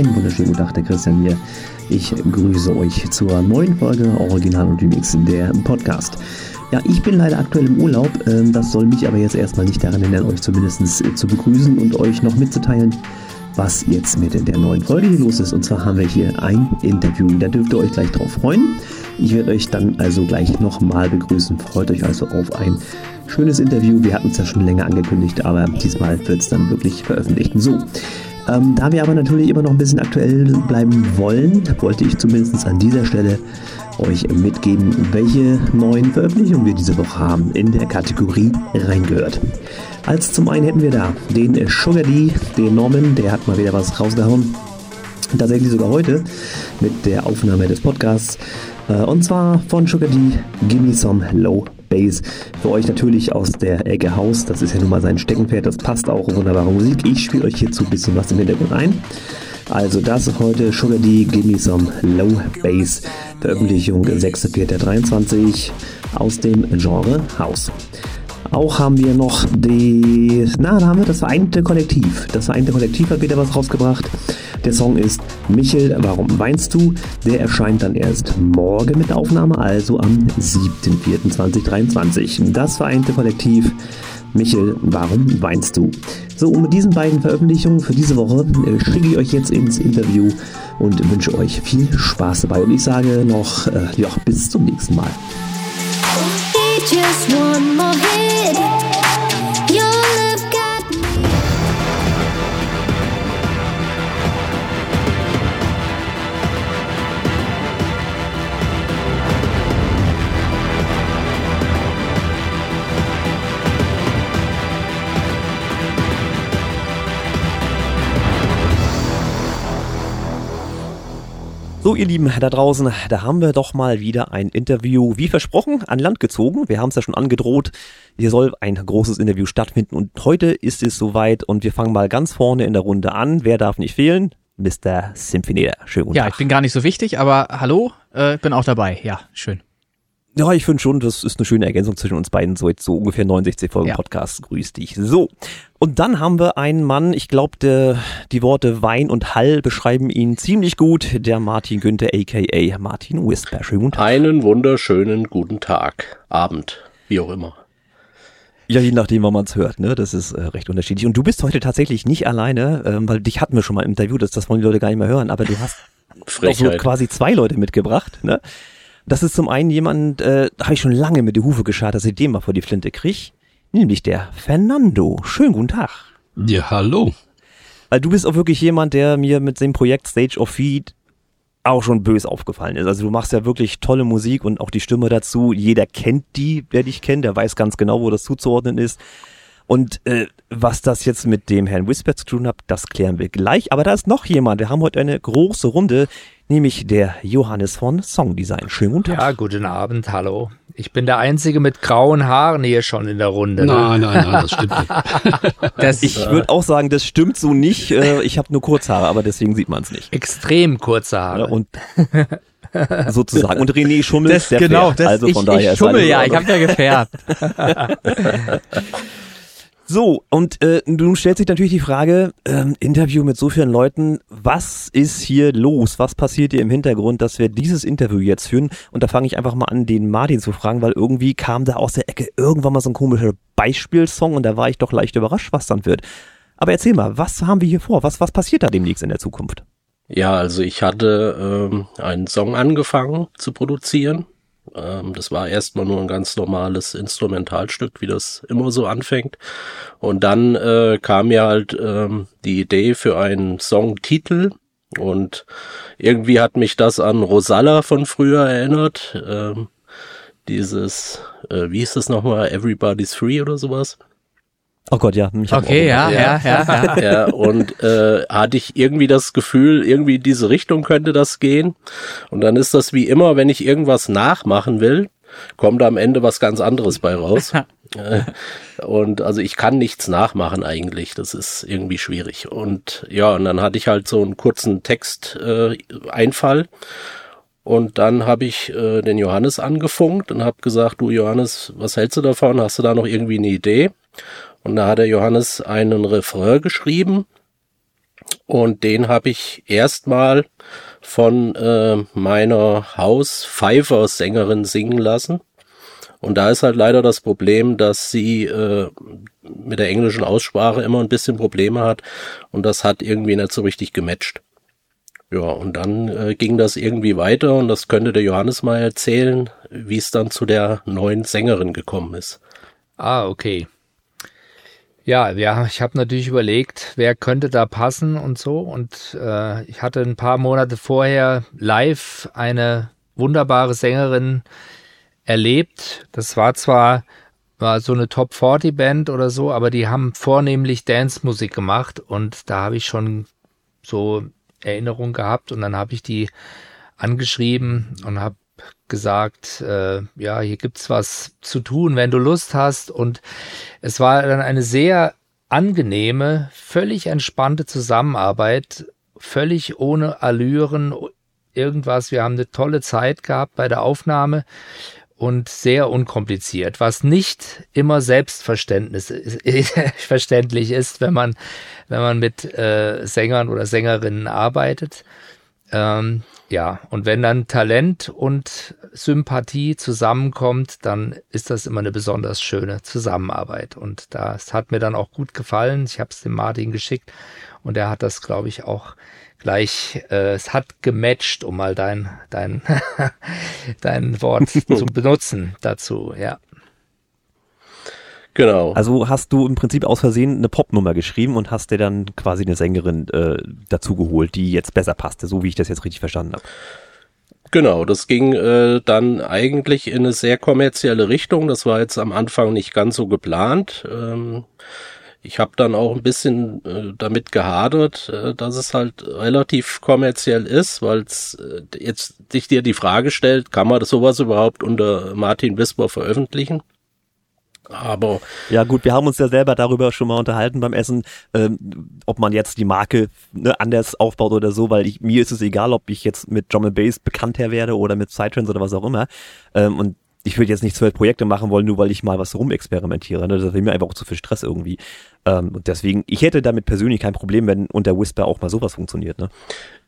Einen wunderschönen guten Tag, der Christian hier. Ich grüße euch zur neuen Folge Original und Remix der Podcast. Ja, ich bin leider aktuell im Urlaub. Ähm, das soll mich aber jetzt erstmal nicht daran hindern, euch zumindest äh, zu begrüßen und euch noch mitzuteilen, was jetzt mit der neuen Folge hier los ist. Und zwar haben wir hier ein Interview. Da dürft ihr euch gleich drauf freuen. Ich werde euch dann also gleich nochmal begrüßen. Freut euch also auf ein schönes Interview. Wir hatten es ja schon länger angekündigt, aber diesmal wird es dann wirklich veröffentlicht. So. Ähm, da wir aber natürlich immer noch ein bisschen aktuell bleiben wollen, wollte ich zumindest an dieser Stelle euch mitgeben, welche neuen Veröffentlichungen wir diese Woche haben in der Kategorie reingehört. Als zum einen hätten wir da den Sugar D, den Norman, der hat mal wieder was rausgehauen. Tatsächlich sogar heute mit der Aufnahme des Podcasts. Äh, und zwar von Sugar D, Gimme Some Low Bass. Für euch natürlich aus der Ecke Haus. Das ist ja nun mal sein Steckenpferd. Das passt auch. Wunderbare Musik. Ich spiele euch hierzu ein bisschen was im Hintergrund ein. Also das heute Sugar D, Gimme Some Low Bass. Veröffentlichung 6.4.23 aus dem Genre House. Auch haben wir noch die, na, da haben wir das Vereinte Kollektiv. Das Vereinte Kollektiv hat wieder was rausgebracht. Der Song ist Michel, warum weinst du? Der erscheint dann erst morgen mit der Aufnahme, also am 7.4.2023. Das Vereinte Kollektiv. Michel, warum weinst du? So, und mit diesen beiden Veröffentlichungen für diese Woche äh, schicke ich euch jetzt ins Interview und wünsche euch viel Spaß dabei. Und ich sage noch, äh, ja, bis zum nächsten Mal. Just one more hit. So, ihr Lieben da draußen, da haben wir doch mal wieder ein Interview, wie versprochen, an Land gezogen. Wir haben es ja schon angedroht. Hier soll ein großes Interview stattfinden und heute ist es soweit und wir fangen mal ganz vorne in der Runde an. Wer darf nicht fehlen? Mr. Symphonator. Schön guten Ja, Tag. ich bin gar nicht so wichtig, aber hallo, äh, bin auch dabei. Ja, schön. Ja, ich finde schon, das ist eine schöne Ergänzung zwischen uns beiden. So jetzt so ungefähr 69 Folgen ja. Podcast. Grüß dich. So. Und dann haben wir einen Mann, ich glaube, die Worte Wein und Hall beschreiben ihn ziemlich gut. Der Martin Günther, aka Martin Whisper. Schönen Einen wunderschönen guten Tag. Abend. Wie auch immer. Ja, je nachdem, wann man es hört, ne? Das ist äh, recht unterschiedlich. Und du bist heute tatsächlich nicht alleine, ähm, weil dich hatten wir schon mal im Interview, das, das wollen die Leute gar nicht mehr hören, aber du hast auch so quasi zwei Leute mitgebracht, ne? Das ist zum einen jemand, äh, da habe ich schon lange mit der Hufe geschart, dass ich den mal vor die Flinte krieg. Nämlich der Fernando. Schönen guten Tag. Ja, hallo. Weil du bist auch wirklich jemand, der mir mit dem Projekt Stage of Feed auch schon bös aufgefallen ist. Also du machst ja wirklich tolle Musik und auch die Stimme dazu. Jeder kennt die, wer dich kennt, der weiß ganz genau, wo das zuzuordnen ist. Und äh, was das jetzt mit dem Herrn Whisper zu tun hat, das klären wir gleich. Aber da ist noch jemand. Wir haben heute eine große Runde, nämlich der Johannes von Songdesign. Schönen guten Tag. Ja, guten Abend, hallo. Ich bin der Einzige mit grauen Haaren hier schon in der Runde. Ne? Nein, nein, nein, das stimmt nicht. Das, ich würde auch sagen, das stimmt so nicht. Äh, ich habe nur Kurzhaare, aber deswegen sieht man es nicht. Extrem kurze Haare. Und sozusagen. Und René schummelt das, genau, das, also von ich, daher ich schummel, ja, ich habe ja gefärbt. So, und äh, nun stellt sich natürlich die Frage, ähm, Interview mit so vielen Leuten, was ist hier los? Was passiert hier im Hintergrund, dass wir dieses Interview jetzt führen? Und da fange ich einfach mal an, den Martin zu fragen, weil irgendwie kam da aus der Ecke irgendwann mal so ein komischer Beispielsong und da war ich doch leicht überrascht, was dann wird. Aber erzähl mal, was haben wir hier vor? Was, was passiert da demnächst in der Zukunft? Ja, also ich hatte ähm, einen Song angefangen zu produzieren ähm, das war erstmal nur ein ganz normales Instrumentalstück, wie das immer so anfängt. Und dann äh, kam mir halt ähm, die Idee für einen Songtitel. Und irgendwie hat mich das an Rosalla von früher erinnert. Ähm, dieses, äh, wie hieß das nochmal, Everybody's Free oder sowas. Oh Gott, ja. okay, ja, ja, ja, ja, ja. Und äh, hatte ich irgendwie das Gefühl, irgendwie in diese Richtung könnte das gehen. Und dann ist das wie immer, wenn ich irgendwas nachmachen will, kommt am Ende was ganz anderes bei raus. Äh, und also ich kann nichts nachmachen eigentlich. Das ist irgendwie schwierig. Und ja, und dann hatte ich halt so einen kurzen Text-Einfall. Äh, und dann habe ich äh, den Johannes angefunkt und habe gesagt, du Johannes, was hältst du davon? Hast du da noch irgendwie eine Idee? Und da hat der Johannes einen Refrain geschrieben. Und den habe ich erstmal von äh, meiner Haus-Pfeifer-Sängerin singen lassen. Und da ist halt leider das Problem, dass sie äh, mit der englischen Aussprache immer ein bisschen Probleme hat und das hat irgendwie nicht so richtig gematcht. Ja, und dann äh, ging das irgendwie weiter und das könnte der Johannes mal erzählen, wie es dann zu der neuen Sängerin gekommen ist. Ah, okay. Ja, ja, ich habe natürlich überlegt, wer könnte da passen und so. Und äh, ich hatte ein paar Monate vorher live eine wunderbare Sängerin erlebt. Das war zwar war so eine Top 40 Band oder so, aber die haben vornehmlich Dance-Musik gemacht und da habe ich schon so Erinnerungen gehabt und dann habe ich die angeschrieben und habe gesagt, äh, ja, hier gibt's was zu tun, wenn du Lust hast. Und es war dann eine sehr angenehme, völlig entspannte Zusammenarbeit, völlig ohne Allüren, irgendwas. Wir haben eine tolle Zeit gehabt bei der Aufnahme und sehr unkompliziert, was nicht immer selbstverständlich ist, wenn man, wenn man mit äh, Sängern oder Sängerinnen arbeitet. Ähm, ja, und wenn dann Talent und Sympathie zusammenkommt, dann ist das immer eine besonders schöne Zusammenarbeit. Und das hat mir dann auch gut gefallen. Ich habe es dem Martin geschickt und er hat das, glaube ich, auch gleich, äh, es hat gematcht, um mal dein, dein, dein Wort zu benutzen dazu, ja. Genau. Also hast du im Prinzip aus Versehen eine Popnummer geschrieben und hast dir dann quasi eine Sängerin äh, dazu geholt, die jetzt besser passte, so wie ich das jetzt richtig verstanden habe. Genau, das ging äh, dann eigentlich in eine sehr kommerzielle Richtung. Das war jetzt am Anfang nicht ganz so geplant. Ähm, ich habe dann auch ein bisschen äh, damit gehadert, äh, dass es halt relativ kommerziell ist, weil es äh, jetzt sich dir die Frage stellt, kann man das sowas überhaupt unter Martin Wisper veröffentlichen? Aber ja gut, wir haben uns ja selber darüber schon mal unterhalten beim Essen, ähm, ob man jetzt die Marke ne, anders aufbaut oder so, weil ich, mir ist es egal, ob ich jetzt mit and Bass bekannter werde oder mit Psytrance oder was auch immer. Ähm, und ich würde jetzt nicht zwölf Projekte machen wollen, nur weil ich mal was rumexperimentiere. Ne? Das wäre mir einfach auch zu viel Stress irgendwie. Ähm, und deswegen, ich hätte damit persönlich kein Problem, wenn unter Whisper auch mal sowas funktioniert. Ne?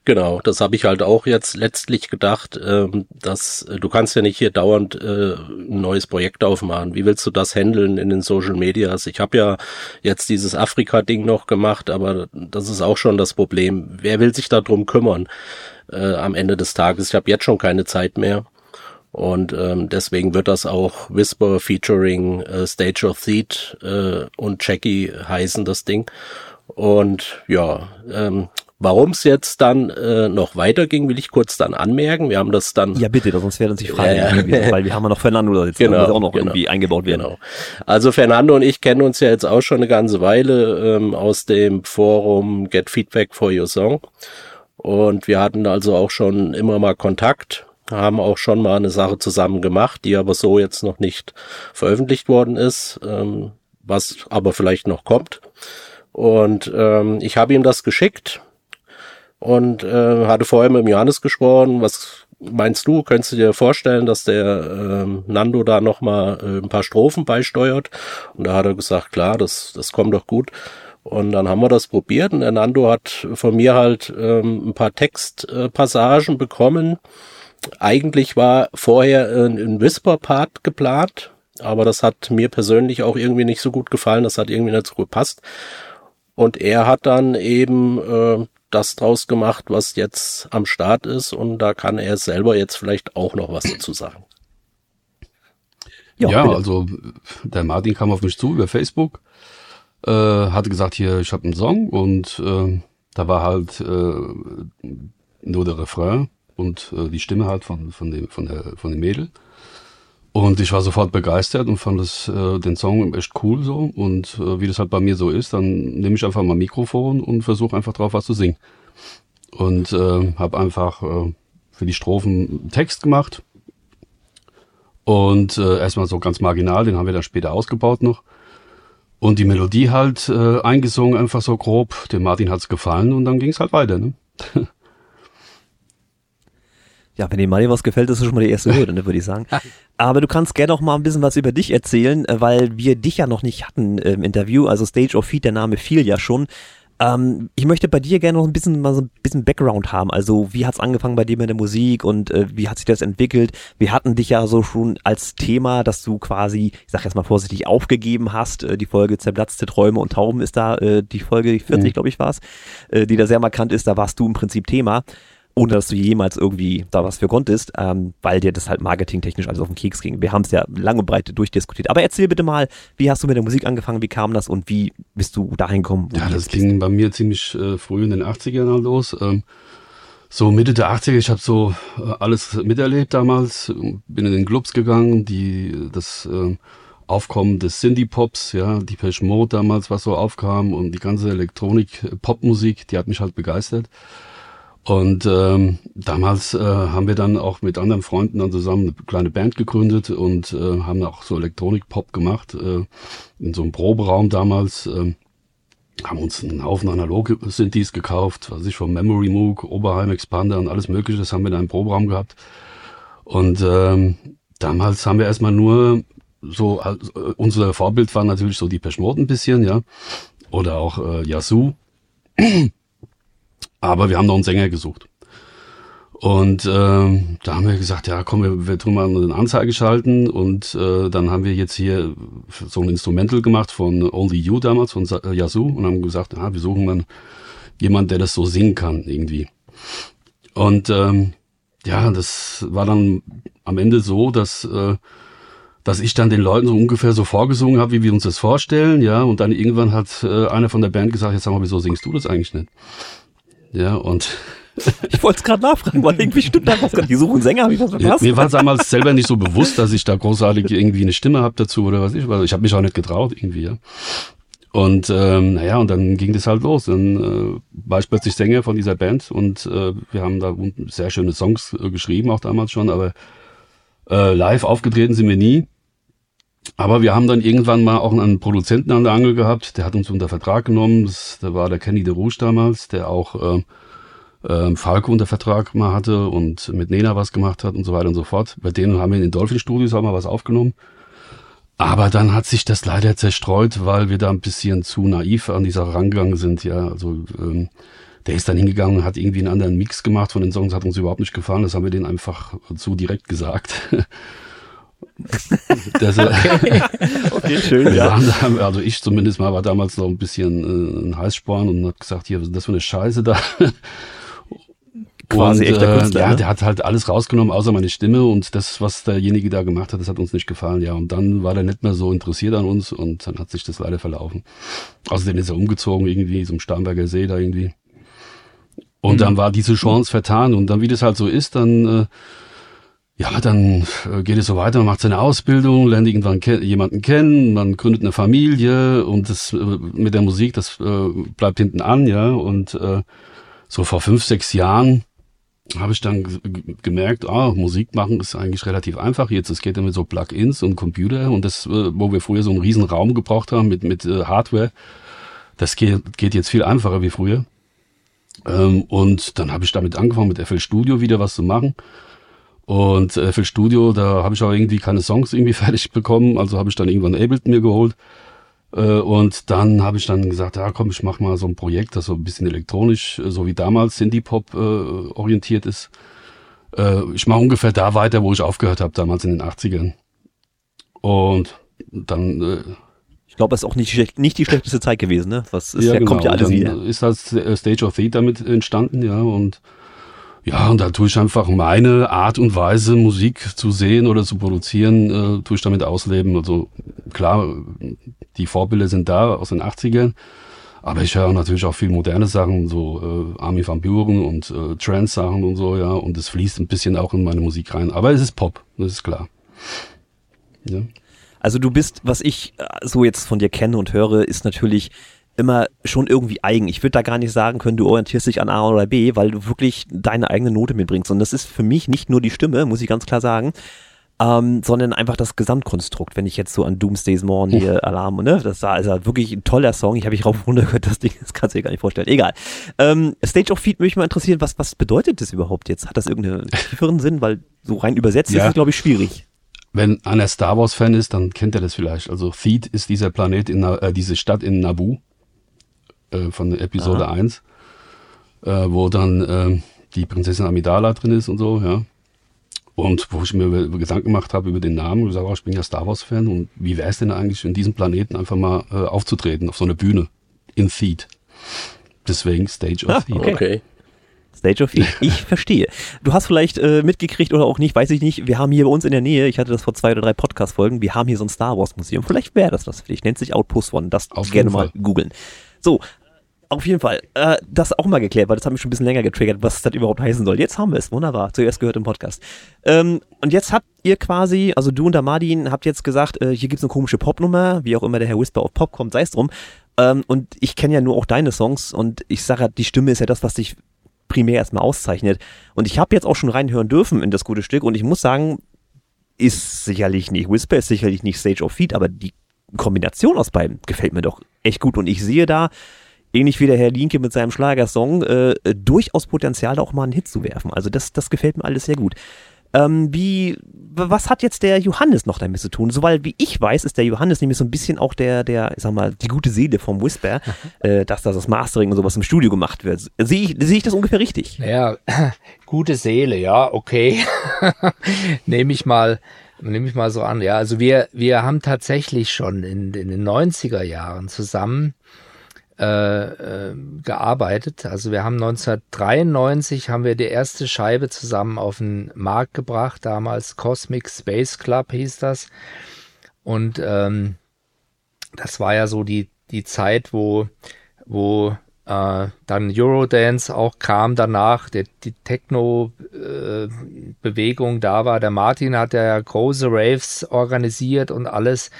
Genau, das habe ich halt auch jetzt letztlich gedacht, ähm, dass äh, du kannst ja nicht hier dauernd äh, ein neues Projekt aufmachen. Wie willst du das handeln in den Social Medias? Ich habe ja jetzt dieses Afrika-Ding noch gemacht, aber das ist auch schon das Problem. Wer will sich darum kümmern äh, am Ende des Tages? Ich habe jetzt schon keine Zeit mehr. Und ähm, deswegen wird das auch Whisper featuring äh, Stage of Seed äh, und Jackie heißen, das Ding. Und ja, ähm, Warum es jetzt dann äh, noch weiterging, will ich kurz dann anmerken. Wir haben das dann. Ja, bitte, sonst wäre uns nicht frei, ja, ja. weil wir haben ja noch Fernando da jetzt, genau, muss auch noch genau, irgendwie eingebaut werden. Genau. Also Fernando und ich kennen uns ja jetzt auch schon eine ganze Weile ähm, aus dem Forum Get Feedback for Your Song. Und wir hatten also auch schon immer mal Kontakt, haben auch schon mal eine Sache zusammen gemacht, die aber so jetzt noch nicht veröffentlicht worden ist, ähm, was aber vielleicht noch kommt. Und ähm, ich habe ihm das geschickt und äh, hatte vorher mit Johannes gesprochen. Was meinst du? Könntest du dir vorstellen, dass der äh, Nando da nochmal äh, ein paar Strophen beisteuert? Und da hat er gesagt, klar, das, das kommt doch gut. Und dann haben wir das probiert und der Nando hat von mir halt ähm, ein paar Textpassagen bekommen. Eigentlich war vorher ein, ein Whisper-Part geplant, aber das hat mir persönlich auch irgendwie nicht so gut gefallen, das hat irgendwie nicht so gepasst. Und er hat dann eben äh, das draus gemacht, was jetzt am Start ist. Und da kann er selber jetzt vielleicht auch noch was dazu sagen. Ja, ja also der Martin kam auf mich zu über Facebook, äh, hatte gesagt, hier, ich habe einen Song. Und äh, da war halt äh, nur der Refrain und äh, die Stimme halt von, von, dem, von, der, von dem Mädel. Und ich war sofort begeistert und fand das, äh, den Song echt cool so. Und äh, wie das halt bei mir so ist, dann nehme ich einfach mal Mikrofon und versuche einfach drauf was zu singen. Und äh, habe einfach äh, für die Strophen Text gemacht. Und äh, erstmal so ganz marginal, den haben wir dann später ausgebaut noch. Und die Melodie halt äh, eingesungen, einfach so grob. Dem Martin hat's gefallen und dann ging's halt weiter. Ne? Ja, wenn dir Mali was gefällt, ist das schon mal die erste Hürde, ne, würde ich sagen. Aber du kannst gerne noch mal ein bisschen was über dich erzählen, äh, weil wir dich ja noch nicht hatten im Interview. Also Stage of Feed, der Name fiel ja schon. Ähm, ich möchte bei dir gerne noch ein bisschen mal so ein bisschen Background haben. Also wie hat's angefangen bei dir mit der Musik und äh, wie hat sich das entwickelt? Wir hatten dich ja so schon als Thema, dass du quasi, ich sag jetzt mal vorsichtig, aufgegeben hast. Äh, die Folge Zerplatzte Träume und Tauben ist da, äh, die Folge 40, mhm. glaube ich, war's, äh, die da sehr markant ist. Da warst du im Prinzip Thema ohne dass du jemals irgendwie da was für konntest, ähm, weil dir das halt marketingtechnisch alles auf den Keks ging. Wir haben es ja lange und breit durchdiskutiert. Aber erzähl bitte mal, wie hast du mit der Musik angefangen, wie kam das und wie bist du dahin gekommen? Ja, das ging bei mir ziemlich äh, früh in den 80ern halt los. Ähm, so Mitte der 80er, ich habe so äh, alles miterlebt damals, bin in den Clubs gegangen, die das äh, Aufkommen des Cindy-Pops, ja, die Mode damals, was so aufkam und die ganze Elektronik-Popmusik, die hat mich halt begeistert. Und ähm, damals äh, haben wir dann auch mit anderen Freunden dann zusammen eine kleine Band gegründet und äh, haben auch so Elektronik-Pop gemacht äh, in so einem Proberaum damals. Äh, haben uns einen Haufen analoge Synthes gekauft, was ich vom Memory Moog, Oberheim Expander und alles mögliche, das haben wir in einem Proberaum gehabt. Und ähm, damals haben wir erstmal nur so, also, unser Vorbild war natürlich so die Peschmod ein bisschen, ja, oder auch äh, Yasu. Aber wir haben noch einen Sänger gesucht. Und äh, da haben wir gesagt, ja komm, wir, wir tun mal eine Anzeige schalten und äh, dann haben wir jetzt hier so ein Instrumental gemacht von Only You damals, von Yazoo und haben gesagt, ja, wir suchen dann jemand, der das so singen kann irgendwie. Und ähm, ja, das war dann am Ende so, dass äh, dass ich dann den Leuten so ungefähr so vorgesungen habe, wie wir uns das vorstellen, ja, und dann irgendwann hat äh, einer von der Band gesagt, jetzt sag mal, wieso singst du das eigentlich nicht? Ja, und ich wollte es gerade nachfragen, weil irgendwie stimmt da was. Die suchen Sänger, habe ich was verpasst? Mir war es damals selber nicht so bewusst, dass ich da großartig irgendwie eine Stimme habe dazu oder was ich, weil ich habe mich auch nicht getraut irgendwie, ja. Und ähm, naja, und dann ging das halt los. Dann äh, war ich plötzlich Sänger von dieser Band und äh, wir haben da sehr schöne Songs äh, geschrieben, auch damals schon, aber äh, live aufgetreten sind wir nie. Aber wir haben dann irgendwann mal auch einen Produzenten an der Angel gehabt, der hat uns unter Vertrag genommen. Das, da war der Kenny de Rouge damals, der auch äh, äh, Falco unter Vertrag mal hatte und mit Nena was gemacht hat und so weiter und so fort. Bei denen haben wir in den Dolphin Studios auch mal was aufgenommen. Aber dann hat sich das leider zerstreut, weil wir da ein bisschen zu naiv an dieser rangegangen sind. Ja, also ähm, der ist dann hingegangen und hat irgendwie einen anderen Mix gemacht von den Songs, hat uns überhaupt nicht gefallen. Das haben wir denen einfach zu direkt gesagt. Das, äh, okay. okay, schön, ja. also ich zumindest mal war damals noch ein bisschen äh, ein Heißsporn und hat gesagt, hier, was ist das für eine Scheiße da? Quasi und, echter Künstler. Äh, ja, ne? der hat halt alles rausgenommen, außer meine Stimme und das, was derjenige da gemacht hat, das hat uns nicht gefallen. Ja, und dann war der nicht mehr so interessiert an uns und dann hat sich das leider verlaufen. Außerdem ist er umgezogen irgendwie, zum Starnberger See da irgendwie. Und mhm. dann war diese Chance vertan und dann, wie das halt so ist, dann äh, ja, dann äh, geht es so weiter, man macht seine Ausbildung, lernt irgendwann ke jemanden kennen, man gründet eine Familie und das äh, mit der Musik, das äh, bleibt hinten an, ja. Und äh, so vor fünf, sechs Jahren habe ich dann gemerkt, ah, Musik machen ist eigentlich relativ einfach. Jetzt es geht ja mit so Plugins und Computer und das, äh, wo wir früher so einen riesen Raum gebraucht haben mit mit äh, Hardware, das geht, geht jetzt viel einfacher wie früher. Ähm, und dann habe ich damit angefangen, mit FL Studio wieder was zu machen. Und äh, für Studio, da habe ich auch irgendwie keine Songs irgendwie fertig bekommen, also habe ich dann irgendwann Ableton mir geholt. Äh, und dann habe ich dann gesagt, ja komm, ich mache mal so ein Projekt, das so ein bisschen elektronisch, äh, so wie damals Synthie-Pop äh, orientiert ist. Äh, ich mache ungefähr da weiter, wo ich aufgehört habe, damals in den 80ern. Und dann... Äh, ich glaube, es ist auch nicht, nicht die schlechteste Zeit gewesen, ne? Was ist, ja, genau. kommt ja alles wieder. Ist das äh, Stage of Theater mit entstanden, ja, und ja, und da tue ich einfach meine Art und Weise, Musik zu sehen oder zu produzieren, äh, tue ich damit ausleben. Also klar, die Vorbilder sind da aus den 80ern, aber ich höre natürlich auch viel moderne Sachen, so äh, Army van Buren und äh, Trance-Sachen und so, ja, und es fließt ein bisschen auch in meine Musik rein. Aber es ist Pop, das ist klar. Ja. Also du bist, was ich äh, so jetzt von dir kenne und höre, ist natürlich immer schon irgendwie eigen. Ich würde da gar nicht sagen können, du orientierst dich an A oder B, weil du wirklich deine eigene Note mitbringst. Und das ist für mich nicht nur die Stimme, muss ich ganz klar sagen, ähm, sondern einfach das Gesamtkonstrukt. Wenn ich jetzt so an Doomsday's Morn hier Uff. Alarm, ne, das war also wirklich ein toller Song. Ich habe mich rauf runter gehört, das Ding, das kannst du dir gar nicht vorstellen. Egal. Ähm, Stage of Feed würde mich mal interessieren, was, was bedeutet das überhaupt jetzt? Hat das irgendeinen tieferen Sinn? Weil so rein übersetzt ja. ist es, glaube ich, schwierig. Wenn einer Star Wars Fan ist, dann kennt er das vielleicht. Also Theed ist dieser Planet in, äh, diese Stadt in Naboo äh, von Episode Aha. 1, äh, wo dann äh, die Prinzessin Amidala drin ist und so, ja. Und wo ich mir Gedanken gemacht habe über den Namen gesagt, oh, ich bin ja Star Wars-Fan und wie wäre es denn eigentlich, in diesem Planeten einfach mal äh, aufzutreten, auf so einer Bühne, in Theed. Deswegen Stage of ah, Theed. Okay. okay. Stage of Theed. Ich verstehe. Du hast vielleicht äh, mitgekriegt oder auch nicht, weiß ich nicht. Wir haben hier bei uns in der Nähe, ich hatte das vor zwei oder drei Podcast-Folgen, wir haben hier so ein Star Wars Museum. Vielleicht wäre das das für dich. Nennt sich Outpost One. Das Auf gerne mal googeln. So, auf jeden Fall. Äh, das auch mal geklärt, weil das hat mich schon ein bisschen länger getriggert, was das überhaupt heißen soll. Jetzt haben wir es. Wunderbar. Zuerst gehört im Podcast. Ähm, und jetzt habt ihr quasi, also du und der Martin, habt jetzt gesagt, äh, hier gibt's eine komische Popnummer, wie auch immer der Herr Whisper auf Pop kommt, sei es drum. Ähm, und ich kenne ja nur auch deine Songs und ich sage, die Stimme ist ja das, was dich primär erstmal auszeichnet. Und ich habe jetzt auch schon reinhören dürfen in das gute Stück und ich muss sagen, ist sicherlich nicht Whisper, ist sicherlich nicht Stage of Feet, aber die Kombination aus beiden gefällt mir doch echt gut und ich sehe da ähnlich wie der Herr Linke mit seinem Schlagersong, äh, durchaus Potenzial, auch mal einen Hit zu werfen. Also das, das gefällt mir alles sehr gut. Ähm, wie, was hat jetzt der Johannes noch damit zu tun? Soweit wie ich weiß, ist der Johannes nämlich so ein bisschen auch der, der, ich sag mal, die gute Seele vom Whisper, äh, dass da das Mastering und sowas im Studio gemacht wird. Sehe ich, sehe ich das ungefähr richtig? Ja, gute Seele, ja, okay. Nehme ich mal, nehme ich mal so an. Ja, also wir, wir haben tatsächlich schon in, in den 90er Jahren zusammen äh, äh, gearbeitet. Also wir haben 1993 haben wir die erste Scheibe zusammen auf den Markt gebracht. Damals Cosmic Space Club hieß das. Und ähm, das war ja so die die Zeit, wo wo äh, dann Eurodance auch kam danach, der, die Techno-Bewegung äh, da war. Der Martin hat ja große Raves organisiert und alles.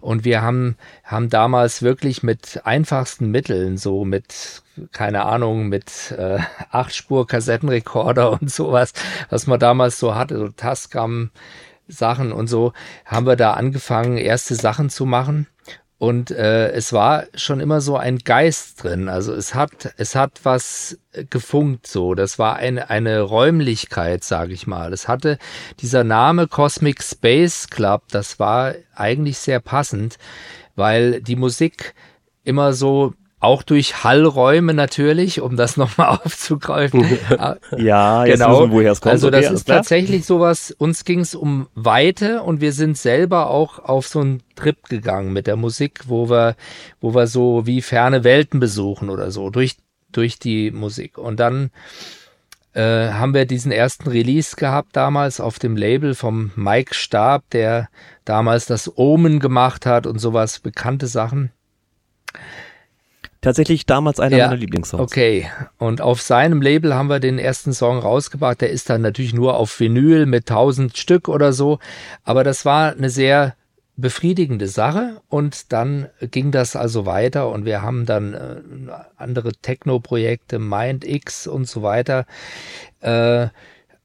Und wir haben, haben damals wirklich mit einfachsten Mitteln, so mit, keine Ahnung, mit äh, Acht-Spur-Kassettenrekorder und sowas, was man damals so hatte, so Tascam. Sachen und so, haben wir da angefangen, erste Sachen zu machen. Und äh, es war schon immer so ein Geist drin. Also es hat, es hat was gefunkt so. Das war eine, eine Räumlichkeit, sage ich mal. Es hatte dieser Name Cosmic Space Club, das war eigentlich sehr passend, weil die Musik immer so auch durch Hallräume natürlich, um das nochmal aufzugreifen. ja, jetzt genau. wissen, woher es kommt. Also das okay, ist tatsächlich sowas, uns ging es um Weite und wir sind selber auch auf so einen Trip gegangen mit der Musik, wo wir, wo wir so wie ferne Welten besuchen oder so, durch, durch die Musik. Und dann äh, haben wir diesen ersten Release gehabt damals auf dem Label vom Mike Stab, der damals das Omen gemacht hat und sowas, bekannte Sachen tatsächlich damals einer ja, meiner Lieblingssongs. Okay, und auf seinem Label haben wir den ersten Song rausgebracht. Der ist dann natürlich nur auf Vinyl mit 1000 Stück oder so, aber das war eine sehr befriedigende Sache. Und dann ging das also weiter. Und wir haben dann äh, andere Techno-Projekte, Mind X und so weiter äh,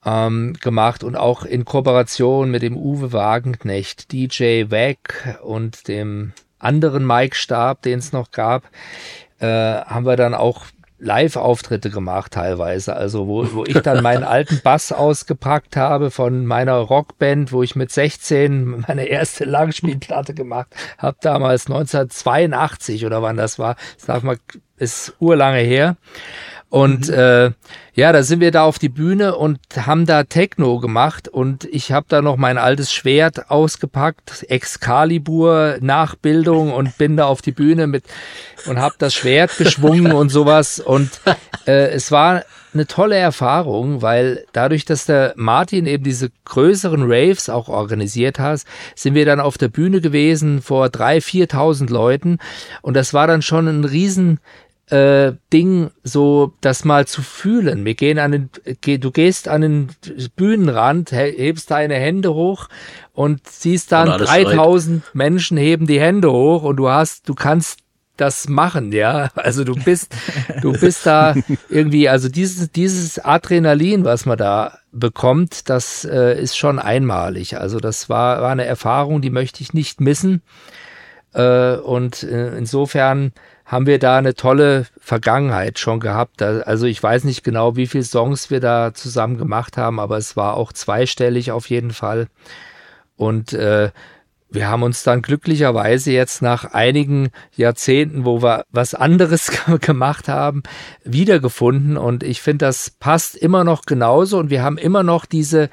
ähm, gemacht. Und auch in Kooperation mit dem Uwe Wagenknecht, DJ Wack und dem anderen Mike Stab, den es noch gab äh, haben wir dann auch Live-Auftritte gemacht teilweise, also wo, wo ich dann meinen alten Bass ausgepackt habe von meiner Rockband, wo ich mit 16 meine erste Langspielplatte gemacht habe, damals 1982 oder wann das war, das darf man, ist urlange her. Und mhm. äh, ja, da sind wir da auf die Bühne und haben da Techno gemacht. Und ich habe da noch mein altes Schwert ausgepackt, Excalibur Nachbildung und bin da auf die Bühne mit und habe das Schwert geschwungen und sowas. Und äh, es war eine tolle Erfahrung, weil dadurch, dass der Martin eben diese größeren Raves auch organisiert hat, sind wir dann auf der Bühne gewesen vor drei, viertausend Leuten. Und das war dann schon ein riesen äh, Ding, so das mal zu fühlen. Wir gehen an den, geh, du gehst an den Bühnenrand, hebst deine Hände hoch und siehst dann und 3000 schreit. Menschen heben die Hände hoch und du hast, du kannst das machen, ja. Also du bist, du bist da irgendwie, also dieses, dieses Adrenalin, was man da bekommt, das äh, ist schon einmalig. Also das war, war eine Erfahrung, die möchte ich nicht missen. Äh, und äh, insofern haben wir da eine tolle Vergangenheit schon gehabt. Also ich weiß nicht genau, wie viele Songs wir da zusammen gemacht haben, aber es war auch zweistellig auf jeden Fall. Und äh, wir haben uns dann glücklicherweise jetzt nach einigen Jahrzehnten, wo wir was anderes gemacht haben, wiedergefunden. Und ich finde, das passt immer noch genauso. Und wir haben immer noch diese,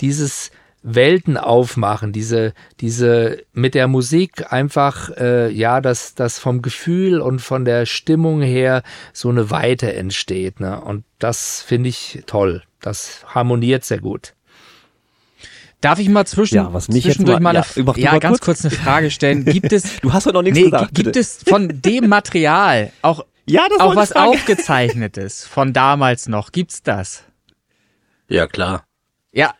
dieses Welten aufmachen, diese, diese mit der Musik einfach, äh, ja, dass das vom Gefühl und von der Stimmung her so eine Weite entsteht. Ne? Und das finde ich toll. Das harmoniert sehr gut. Darf ich mal zwischen, ja, was mich zwischendurch mal, mal, eine, ja, ja mal ganz kurz. kurz eine Frage stellen? Gibt es, Du hast doch noch nichts nee, gesagt. gibt bitte. es von dem Material auch, ja, das auch was aufgezeichnetes von damals noch? Gibt's das? Ja, klar. Ja,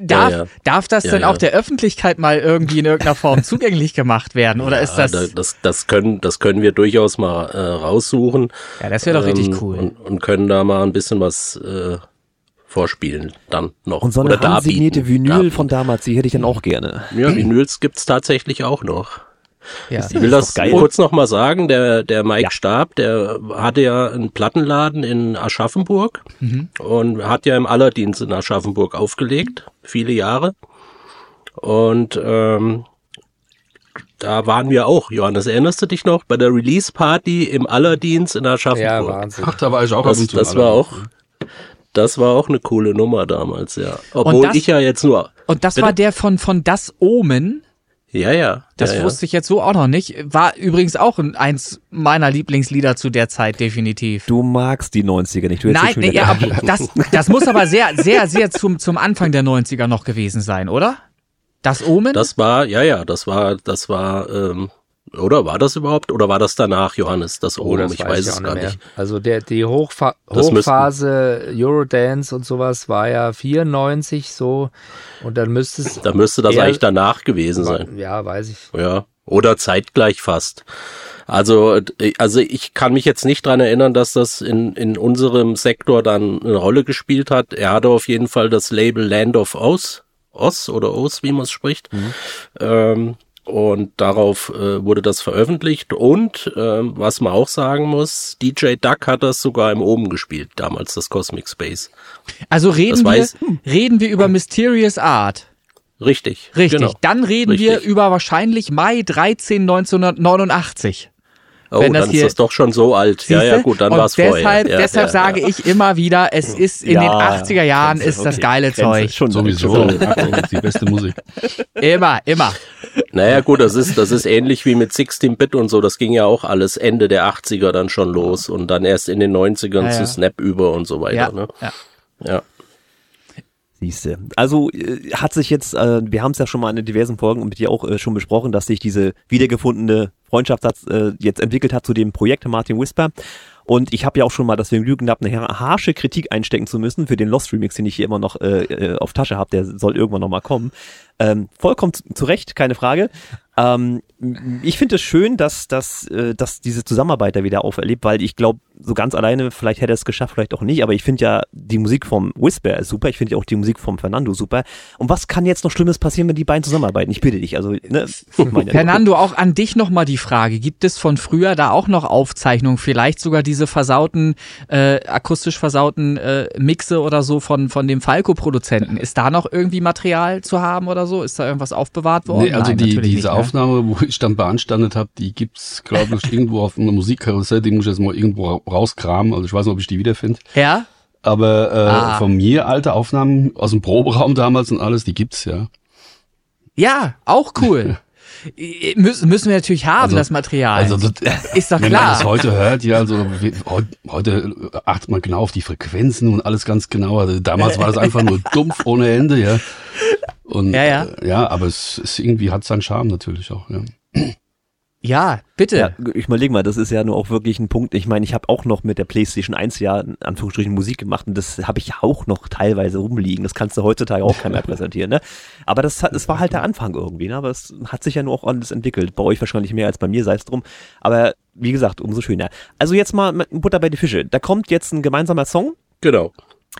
darf, ja. darf das Ja, denn ja. auch der Öffentlichkeit mal irgendwie in irgendeiner Form zugänglich gemacht werden? Oder ist Ja, das, da- das, das können, das können wir durchaus mal äh, raussuchen. ja, das wäre doch richtig ähm, cool. Und, und können da mal ein bisschen was äh, vorspielen dann noch. Und so Oder eine handsignierte darbieten. Vinyl Darbieten. von damals, die hätte ich dann auch gerne. Ja, Vinyls gibt's tatsächlich auch noch. Ja. Ich will das geil. kurz noch mal sagen, der, der Mike Ja. Stab, der hatte ja einen Plattenladen in Aschaffenburg Mhm. und hat ja im Allerdienst in Aschaffenburg aufgelegt, viele Jahre. Und ähm, da waren wir auch, Johannes, erinnerst du dich noch, bei der Release-Party im Allerdienst in Ja, Aschaffenburg. Wahnsinn. Ach, da war ich auch ab das, und zu. das war auch, das war auch eine coole Nummer damals, ja. Obwohl das- ich ja jetzt nur, Und das Bitte? war der von, von Das Omen. Ja, ja. Das ja, ja. wusste ich jetzt so auch noch nicht. War übrigens auch ein- eins meiner Lieblingslieder zu der Zeit, definitiv. Du magst die 90er nicht. Du Nein, nee, ja, das, das muss aber sehr, sehr, sehr zum, zum Anfang der 90er noch gewesen sein, oder? Das Omen? Das war, ja, ja, das war, das war, ähm, oder war das überhaupt? Oder war das danach, Johannes? Das Oh, oben? das ich weiß auch es gar nicht. Also der, die Hochfa Das müssten- Hochphase Eurodance und sowas war ja 94 so und dann müsste es, Da müsste das eher- eigentlich danach gewesen sein. ja, weiß ich. Ja. Oder zeitgleich fast. Also, äh, also ich kann mich jetzt nicht dran erinnern, dass das in, in unserem Sektor dann eine Rolle gespielt hat. Er hatte auf jeden Fall das Label Land of Oz, Oz oder Oz, wie man es spricht. Ähm, und darauf äh, wurde das veröffentlicht. Und ähm, was man auch sagen muss, DJ Duck hat das sogar im Oben gespielt, damals das Cosmic Space. also reden wir, weiß- reden wir über Mysterious Art. Richtig. Richtig. Genau. Dann reden wir Richtig. über wahrscheinlich Mai 13, 1989. Oh, wenn das dann hier- ist das doch schon so alt. ja, ja, Siehste? gut, dann war es vorher. deshalb, Ja, deshalb ja, sage ja. ich immer wieder, es ist in Ja, den 80er Jahren Grenze, ist das okay. geile Grenze, Zeug. Schon Sowieso. So. Ja, die beste Musik. Immer, immer. Naja, gut, das ist, das ist ähnlich wie mit 16-Bit und so. Das ging ja auch alles Ende der 80er dann schon los und dann erst in den 90ern Ja, zu. Snap über und so weiter. Ja, Ne? ja. ja. Siehste. Also äh, hat sich jetzt, äh, wir haben es ja schon mal in diversen Folgen mit dir auch äh, schon besprochen, dass sich diese wiedergefundene Freundschaft hat, äh, jetzt entwickelt hat zu dem Projekt Martin Whisper. Und ich habe ja auch schon mal das Vergnügen gehabt, eine harsche Kritik einstecken zu müssen für den Lost Remix, den ich hier immer noch äh, äh, auf Tasche habe. Der soll irgendwann noch mal kommen. Ähm, vollkommen zu, Recht, keine Frage. Ähm, ich finde es schön, dass, dass, äh, dass diese Zusammenarbeit da wieder auferlebt, weil ich glaube, so ganz alleine, vielleicht hätte er es geschafft, vielleicht auch nicht, aber ich finde ja die Musik vom Whisper ist super, ich finde ja auch die Musik vom Fernando super. Und was kann jetzt noch Schlimmes passieren, wenn die beiden zusammenarbeiten? Ich bitte dich, also, ne? Fernando, auch an dich nochmal die Frage. Gibt es von früher da auch noch Aufzeichnungen, vielleicht sogar diese versauten, äh, akustisch versauten äh, Mixe oder so von, von dem Falco-Produzenten? Ist da noch irgendwie Material zu haben oder so? Ist da irgendwas aufbewahrt worden? Nee, also Nein, die, diese nicht, ne? Aufnahme, wo ich dann beanstandet habe, die gibt's, glaube ich, irgendwo auf einer Musikkarussell, die muss ich jetzt mal irgendwo ra- rauskramen. Also ich weiß nicht, ob ich die wiederfinde. Ja? Aber äh, Ah. von mir alte Aufnahmen aus dem Proberaum damals und alles, die gibt's, ja. Ja, auch cool. I- müssen, wir natürlich haben, Also- das Material. Also das, ist doch wenn man das klar. heute hört, ja, also heute achtet man genau auf die Frequenzen und alles ganz genau. Also damals war das einfach nur dumpf ohne Ende, ja. Und Ja, ja. Äh, ja, aber es ist irgendwie hat seinen Charme natürlich auch, ja. Ja, bitte. Ja, ich überlege mal, das ist ja nur auch wirklich ein Punkt. Ich meine, ich habe auch noch mit der PlayStation 1 ja in Anführungsstrichen Musik gemacht und das habe ich auch noch teilweise rumliegen. Das kannst du heutzutage auch keiner präsentieren, ne? Aber das, hat, das war halt der Anfang irgendwie, ne? Aber es hat sich ja nur auch alles entwickelt. Bei euch wahrscheinlich mehr als bei mir, sei es drum. Aber wie gesagt, umso schöner. Also jetzt mal mit Butter bei die Fische. Da kommt jetzt ein gemeinsamer Song Genau.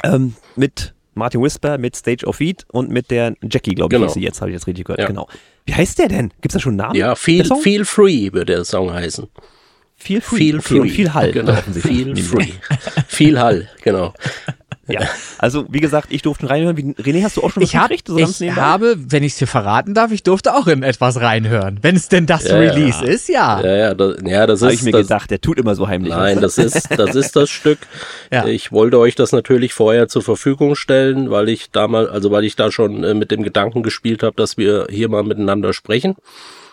ähm, mit Martin Whisper, mit Stage of Feet und mit der Jackie, glaube ich, Genau. sie jetzt, habe ich jetzt richtig gehört. Ja. Genau. Wie heißt der denn? Gibt's da schon einen Namen? Ja, Feel, feel Free wird der Song heißen. Feel Free. Feel Free. viel Hall. Genau. Feel Free. viel Hall, genau. Ja, also wie gesagt, ich durfte reinhören. Wie, René, hast du auch schon was ich hab, gekriegt? So ich habe, wenn ich es dir verraten darf, ich durfte auch in etwas reinhören. Wenn es denn das ja, Release ja. ist, ja. Ja, ja, das, ja, das ist. ich mir das, gedacht, der tut immer so heimlich. Nein, das ist, das ist das Stück. Ja. Ich wollte euch das natürlich vorher zur Verfügung stellen, weil ich damals, also weil ich da schon äh, mit dem Gedanken gespielt habe, dass wir hier mal miteinander sprechen.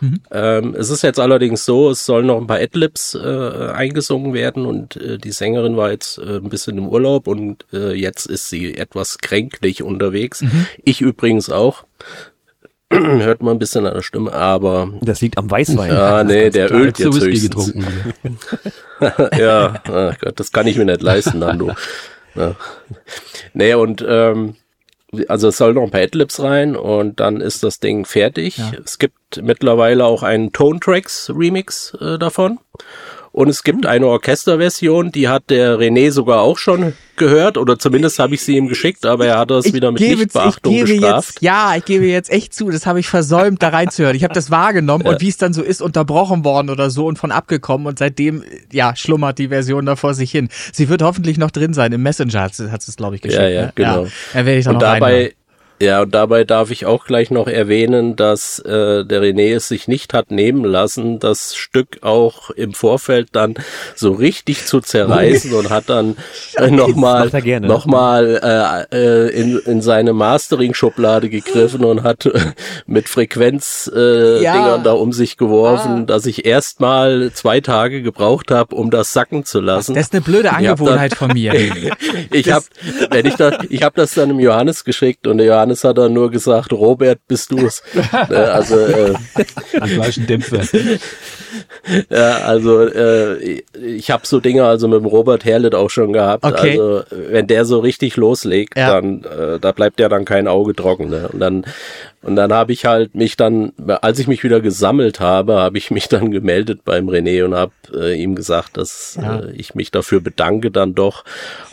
Mhm. Ähm, es ist jetzt allerdings so, es sollen noch ein paar Adlibs äh, eingesungen werden und äh, die Sängerin war jetzt äh, ein bisschen im Urlaub und äh, jetzt ist sie etwas kränklich unterwegs. Mhm. Ich übrigens auch. Hört man ein bisschen an der Stimme, aber. Das liegt am Weißwein. Ja, nee, der klar. ölt jetzt höchstens. getrunken. ja, oh Gott, das kann ich mir nicht leisten, Nando. Ja. Nee, und ähm, also es soll noch ein paar Adlibs rein und dann ist das Ding fertig. Ja. Es gibt mittlerweile auch einen Tone Tracks Remix äh, davon. Und es gibt eine Orchesterversion, die hat der René sogar auch schon gehört, oder zumindest habe ich sie ihm geschickt, aber er hat das ich wieder mit Nichtbeachtung ich gebe gestraft. Jetzt, ja, ich gebe jetzt echt zu, das habe ich versäumt, da reinzuhören. Ich habe das wahrgenommen ja. und wie es dann so ist, unterbrochen worden oder so und von abgekommen und seitdem, ja, schlummert die Version da vor sich hin. Sie wird hoffentlich noch drin sein. Im Messenger hat es, glaube ich, geschickt. Ja, ja, ne? genau. Ja, dann werde ich dann und noch dabei, reinhören. Ja, und dabei darf ich auch gleich noch erwähnen, dass äh, der René es sich nicht hat nehmen lassen, das Stück auch im Vorfeld dann so richtig zu zerreißen und hat dann äh, nochmal noch mal, äh, äh, in, in seine Mastering-Schublade gegriffen und hat äh, mit Frequenzdingern äh, ja. da um sich geworfen, ah. dass ich erstmal zwei Tage gebraucht habe, um das sacken zu lassen. Das ist eine blöde Angewohnheit dann, von mir. ich habe, wenn ich da, ich habe das dann im Johannes geschickt und der Johannes Johannes hat dann nur gesagt, Robert, bist du es. Äh, also äh, am gleichen Dämpfer. ja, also äh, ich habe so Dinge also mit dem Robert Herlet auch schon gehabt. Okay. Also wenn der so richtig loslegt, ja. dann äh, da bleibt ja dann kein Auge trocken. Ne? Und dann und dann habe ich halt mich dann, als ich mich wieder gesammelt habe, habe ich mich dann gemeldet beim René und habe äh, ihm gesagt, dass ja. äh, ich mich dafür bedanke dann doch,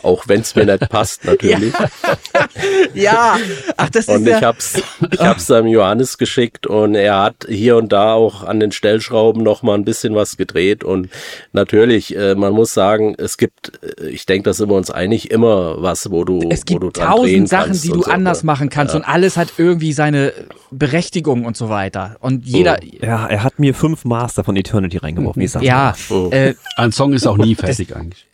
auch wenn es mir nicht passt natürlich. ja, ach das und ist ich ja hab's, ich hab's dann Johannes geschickt und er hat hier und da auch an den Stellschrauben noch mal ein bisschen was gedreht und natürlich, äh, man muss sagen, es gibt, äh, ich denke, da sind wir uns einig, immer was, wo du, es gibt wo du tausend Sachen, die du so, anders ne? machen kannst ja. und alles hat irgendwie seine Berechtigung und so weiter. Und jeder. Oh. Ja, er hat mir fünf Master von Eternity reingeworfen. Ich sag ja. Oh. Äh, Ein Song ist auch nie fertig eigentlich.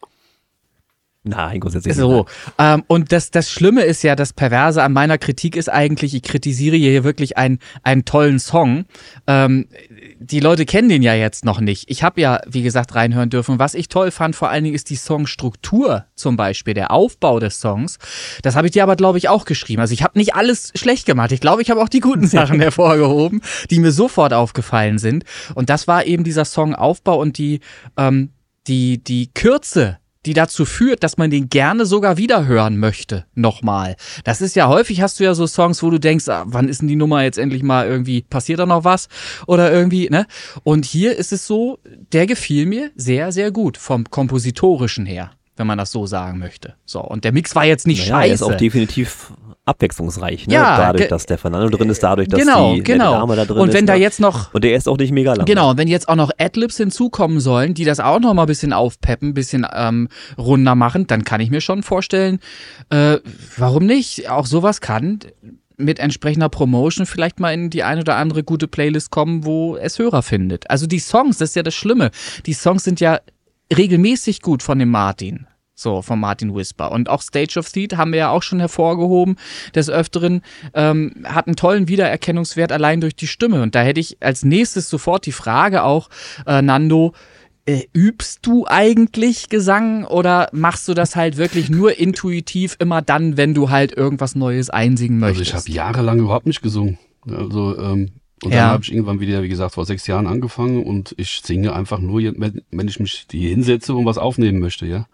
Nein, grundsätzlich so. Ähm, und das, das Schlimme ist ja, das Perverse an meiner Kritik ist eigentlich, ich kritisiere hier wirklich einen, einen tollen Song. Ähm, die Leute kennen den ja jetzt noch nicht. Ich habe ja, wie gesagt, reinhören dürfen. Was ich toll fand, vor allen Dingen, ist die Songstruktur zum Beispiel, der Aufbau des Songs. Das habe ich dir aber, glaube ich, auch geschrieben. Also ich habe nicht alles schlecht gemacht. Ich glaube, ich habe auch die guten Sachen hervorgehoben, die mir sofort aufgefallen sind. Und das war eben dieser Songaufbau und die, ähm, die, die Kürze die dazu führt, dass man den gerne sogar wieder hören möchte, nochmal. Das ist ja häufig, hast du ja so Songs, wo du denkst, ah, wann ist denn die Nummer jetzt endlich mal irgendwie, passiert da noch was? Oder irgendwie, ne? Und hier ist es so, der gefiel mir sehr, sehr gut vom kompositorischen her wenn man das so sagen möchte. So, und der Mix war jetzt nicht naja, scheiße. Er ist auch definitiv abwechslungsreich, ne? Ja, dadurch, dass der Fernando drin ist, dadurch, dass genau, die genau. Dame da drin ist. Und wenn ist, da ne? jetzt noch und der ist auch nicht mega lang. Genau, und wenn jetzt auch noch Adlibs hinzukommen sollen, die das auch noch mal ein bisschen aufpeppen, ein bisschen ähm, runder machen, dann kann ich mir schon vorstellen, äh, warum nicht? Auch sowas kann mit entsprechender Promotion vielleicht mal in die eine oder andere gute Playlist kommen, wo es Hörer findet. Also die Songs, das ist ja das Schlimme. Die Songs sind ja regelmäßig gut von dem Martin. So, von Martin Whisper. Und auch Stage of Seed haben wir ja auch schon hervorgehoben, des Öfteren, ähm, hat einen tollen Wiedererkennungswert allein durch die Stimme. Und da hätte ich als nächstes sofort die Frage auch, äh, Nando, äh, übst du eigentlich Gesang oder machst du das halt wirklich nur intuitiv immer dann, wenn du halt irgendwas Neues einsingen möchtest? Also ich habe jahrelang überhaupt nicht gesungen. Also ähm, und ja. dann habe ich irgendwann wieder, wie gesagt, vor sechs Jahren angefangen und ich singe einfach nur, wenn ich mich hier hinsetze und was aufnehmen möchte, ja.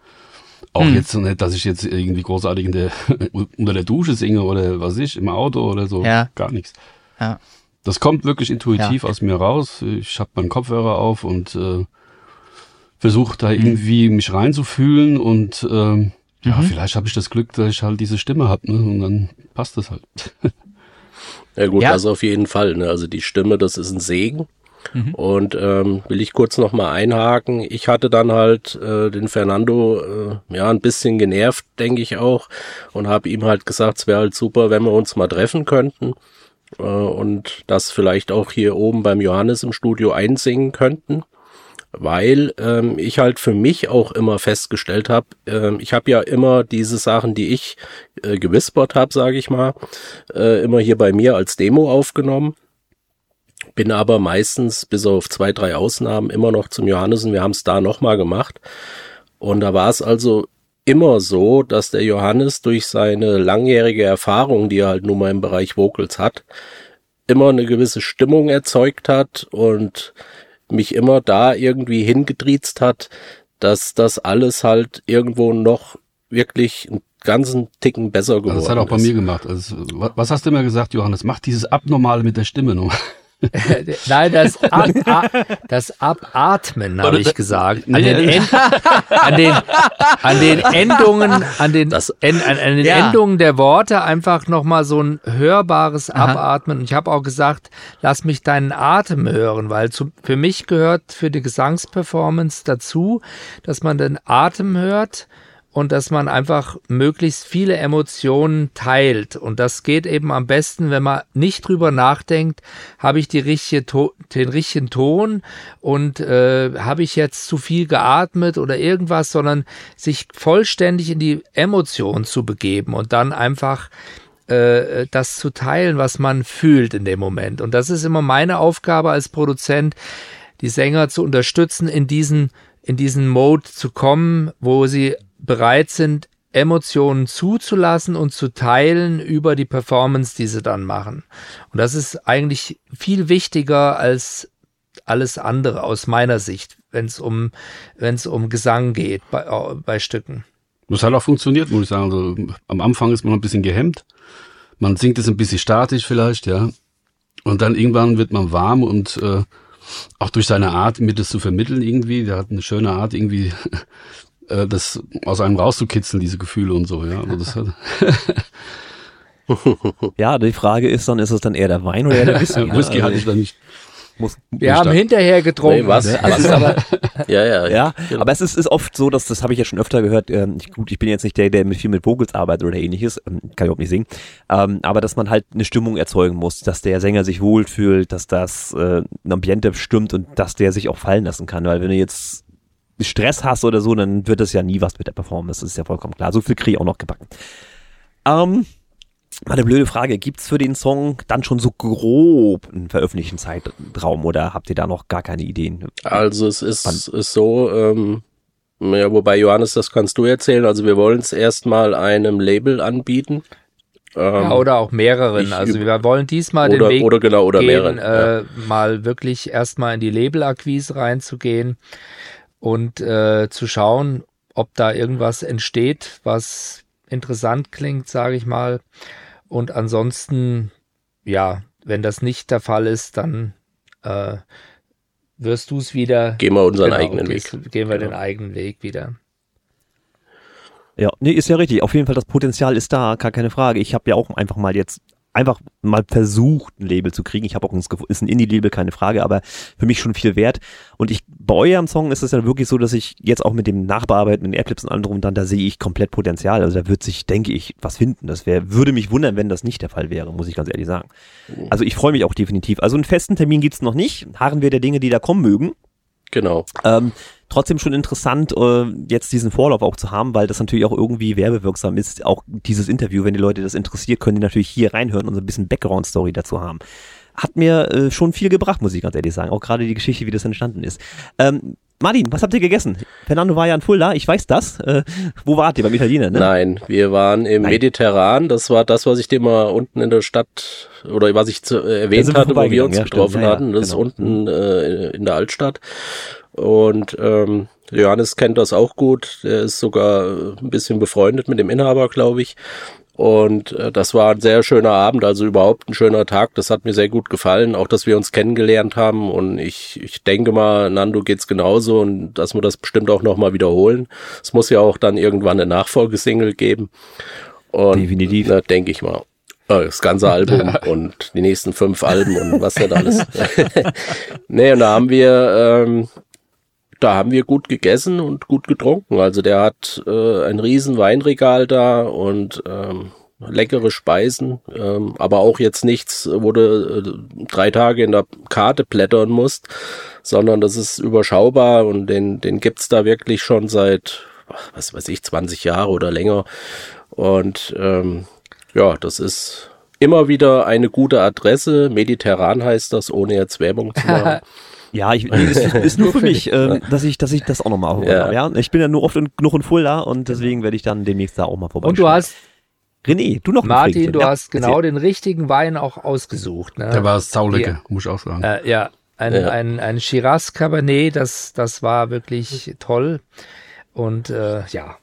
Auch hm. jetzt nicht, dass ich jetzt irgendwie großartig in der, unter der Dusche singe oder was ich, im Auto oder so. Ja. Gar nichts. Ja. Das kommt wirklich intuitiv ja. aus mir raus. Ich habe meinen Kopfhörer auf und äh, versuche da hm. irgendwie mich reinzufühlen und ähm, ja, mhm. vielleicht habe ich das Glück, dass ich halt diese Stimme habe, ne? Und dann passt das halt. ja gut, ja. das auf jeden Fall. Ne? Also die Stimme, das ist ein Segen. Mhm. Und ähm, will ich kurz nochmal einhaken. Ich hatte dann halt äh, den Fernando äh, ja ein bisschen genervt, denke ich auch, und habe ihm halt gesagt, es wäre halt super, wenn wir uns mal treffen könnten äh, und das vielleicht auch hier oben beim Johannes im Studio einsingen könnten weil ähm, ich halt für mich auch immer festgestellt habe, ähm, ich habe ja immer diese Sachen, die ich äh, gewispert habe, sage ich mal, äh, immer hier bei mir als Demo aufgenommen. Bin aber meistens, bis auf zwei, drei Ausnahmen, immer noch zum Johannesen. Wir haben es da nochmal gemacht. Und da war es also immer so, dass der Johannes durch seine langjährige Erfahrung, die er halt nun mal im Bereich Vocals hat, immer eine gewisse Stimmung erzeugt hat und mich immer da irgendwie hingedriezt hat, dass das alles halt irgendwo noch wirklich einen ganzen Ticken besser geworden ist. Also das hat auch bei mir gemacht. Also, was hast du immer gesagt, Johannes? Mach dieses Abnormale mit der Stimme nur. Nein, das, Ab, das Abatmen, habe ich gesagt. An den, End, an, den, an den Endungen, an den, das, en, an, an den ja. Endungen der Worte einfach nochmal so ein hörbares Aha. Abatmen. Und ich habe auch gesagt, lass mich deinen Atem hören, weil zu, für mich gehört für die Gesangsperformance dazu, dass man den Atem hört und dass man einfach möglichst viele Emotionen teilt. Und das geht eben am besten, wenn man nicht drüber nachdenkt, habe ich die richtige den richtigen Ton und äh, habe ich jetzt zu viel geatmet oder irgendwas, sondern sich vollständig in die Emotion zu begeben und dann einfach äh, das zu teilen, was man fühlt in dem Moment. Und das ist immer meine Aufgabe als Produzent, die Sänger zu unterstützen, in diesen in diesen Mode zu kommen, wo sie bereit sind, Emotionen zuzulassen und zu teilen über die Performance, die sie dann machen. Und das ist eigentlich viel wichtiger als alles andere aus meiner Sicht, wenn es um, um Gesang geht bei, bei Stücken. Das hat auch funktioniert, muss ich sagen. Also, am Anfang ist man ein bisschen gehemmt. Man singt es ein bisschen statisch vielleicht, ja. Und dann irgendwann wird man warm und äh, auch durch seine Art, mir das zu vermitteln irgendwie, der hat eine schöne Art, irgendwie äh, das aus einem rauszukitzeln, diese Gefühle und so, ja. Also das hat ja, die Frage ist dann, ist es dann eher der Wein oder eher der Whisky? Whisky hatte ich dann nicht. Muss, wir haben hinterher getrunken. Nee, was? was aber, ja, ja. Ja, genau. aber es ist, ist oft so, dass das habe ich ja schon öfter gehört. Ähm, ich, gut, ich bin jetzt nicht der, der mit viel mit Vocals arbeitet oder ähnliches, ähm, kann ich auch nicht singen. Ähm, aber dass man halt eine Stimmung erzeugen muss, dass der Sänger sich wohlfühlt, dass das äh, ein Ambiente stimmt und dass der sich auch fallen lassen kann. Weil wenn du jetzt Stress hast oder so, dann wird das ja nie was mit der Performance. Das ist ja vollkommen klar. So viel kriege ich auch noch gebacken. Ähm, mal eine blöde Frage. Gibt's für den Song dann schon so grob einen veröffentlichten Zeitraum oder habt ihr da noch gar keine Ideen? Also es ist, ist so, ähm, ja, wobei Johannes, das kannst du erzählen. Also wir wollen es erstmal einem Label anbieten. Ja, ähm, oder auch mehreren. Also wir wollen diesmal oder, den Weg oder genau, oder gehen, äh, ja. mal wirklich erstmal in die Labelakquise reinzugehen und äh, zu schauen, ob da irgendwas entsteht, was interessant klingt, sage ich mal. Und ansonsten, ja, wenn das nicht der Fall ist, dann äh, wirst du es wieder. Gehen wir unseren genau, eigenen Weg. Gehen wir genau. den eigenen Weg wieder. Ja, nee, ist ja richtig. Auf jeden Fall, das Potenzial ist da, gar keine Frage. Ich habe ja auch einfach mal jetzt einfach mal versucht, ein Label zu kriegen. Ich habe auch ein, ist ein Indie-Label, keine Frage, aber für mich schon viel wert. Und ich, bei eurem Song ist es ja wirklich so, dass ich jetzt auch mit dem Nachbearbeiten, mit den Airclips und anderem dann, da sehe ich komplett Potenzial. Also da wird sich, denke ich, was finden. Das wäre, würde mich wundern, wenn das nicht der Fall wäre, muss ich ganz ehrlich sagen. Also ich freue mich auch definitiv. Also einen festen Termin gibt's noch nicht. Harren wir der Dinge, die da kommen mögen. Genau. Ähm, trotzdem schon interessant, äh, jetzt diesen Vorlauf auch zu haben, weil das natürlich auch irgendwie werbewirksam ist. Auch dieses Interview, wenn die Leute das interessiert, können die natürlich hier reinhören und so ein bisschen Background-Story dazu haben. Hat mir äh, schon viel gebracht, muss ich ganz ehrlich sagen. Auch gerade die Geschichte, wie das entstanden ist. Ähm, Martin, was habt ihr gegessen? Fernando war ja in Fulda, ich weiß das. Äh, wo wart ihr? Beim Italiener, ne? Nein, wir waren im Nein. Mediterran. Das war das, was ich dir mal unten in der Stadt oder was ich zu, äh, erwähnt hatte, wo wir uns ja, getroffen ja, hatten. Das genau. ist unten äh, in der Altstadt. Und ähm, Johannes kennt das auch gut. Er ist sogar ein bisschen befreundet mit dem Inhaber, glaube ich. Und äh, das war ein sehr schöner Abend, also überhaupt ein schöner Tag. Das hat mir sehr gut gefallen, auch dass wir uns kennengelernt haben. Und ich, ich denke mal, Nando geht's genauso und dass wir das bestimmt auch nochmal wiederholen. Es muss ja auch dann irgendwann eine Nachfolgesingle geben. Und, Definitiv. Na, denke ich mal. Das ganze Album und die nächsten fünf Alben und was nicht alles. nee, und da haben wir, ähm, da haben wir gut gegessen und gut getrunken. Also der hat äh, ein riesen Weinregal da und ähm, leckere Speisen, ähm, aber auch jetzt nichts, wo du äh, drei Tage in der Karte blättern musst, sondern das ist überschaubar und den, den gibt's da wirklich schon seit, was weiß ich, 20 Jahre oder länger. Und ähm, ja, das ist immer wieder eine gute Adresse. Mediterran heißt das, ohne jetzt Werbung zu machen. Ja, ich, nee, ist, ist nur für mich, ähm, dass ich, dass ich das auch nochmal ja. ja. Ich bin ja nur oft in, genug in Fulda und deswegen werde ich dann demnächst da auch mal vorbei. Und du hast René, du noch Martin, du ja, hast genau den richtigen Wein auch ausgesucht. Ne? Der war saulecker, muss ich auch sagen. Äh, ja, ein, ja. ein, ein Shiraz Cabernet, das, das war wirklich toll. Und äh, ja,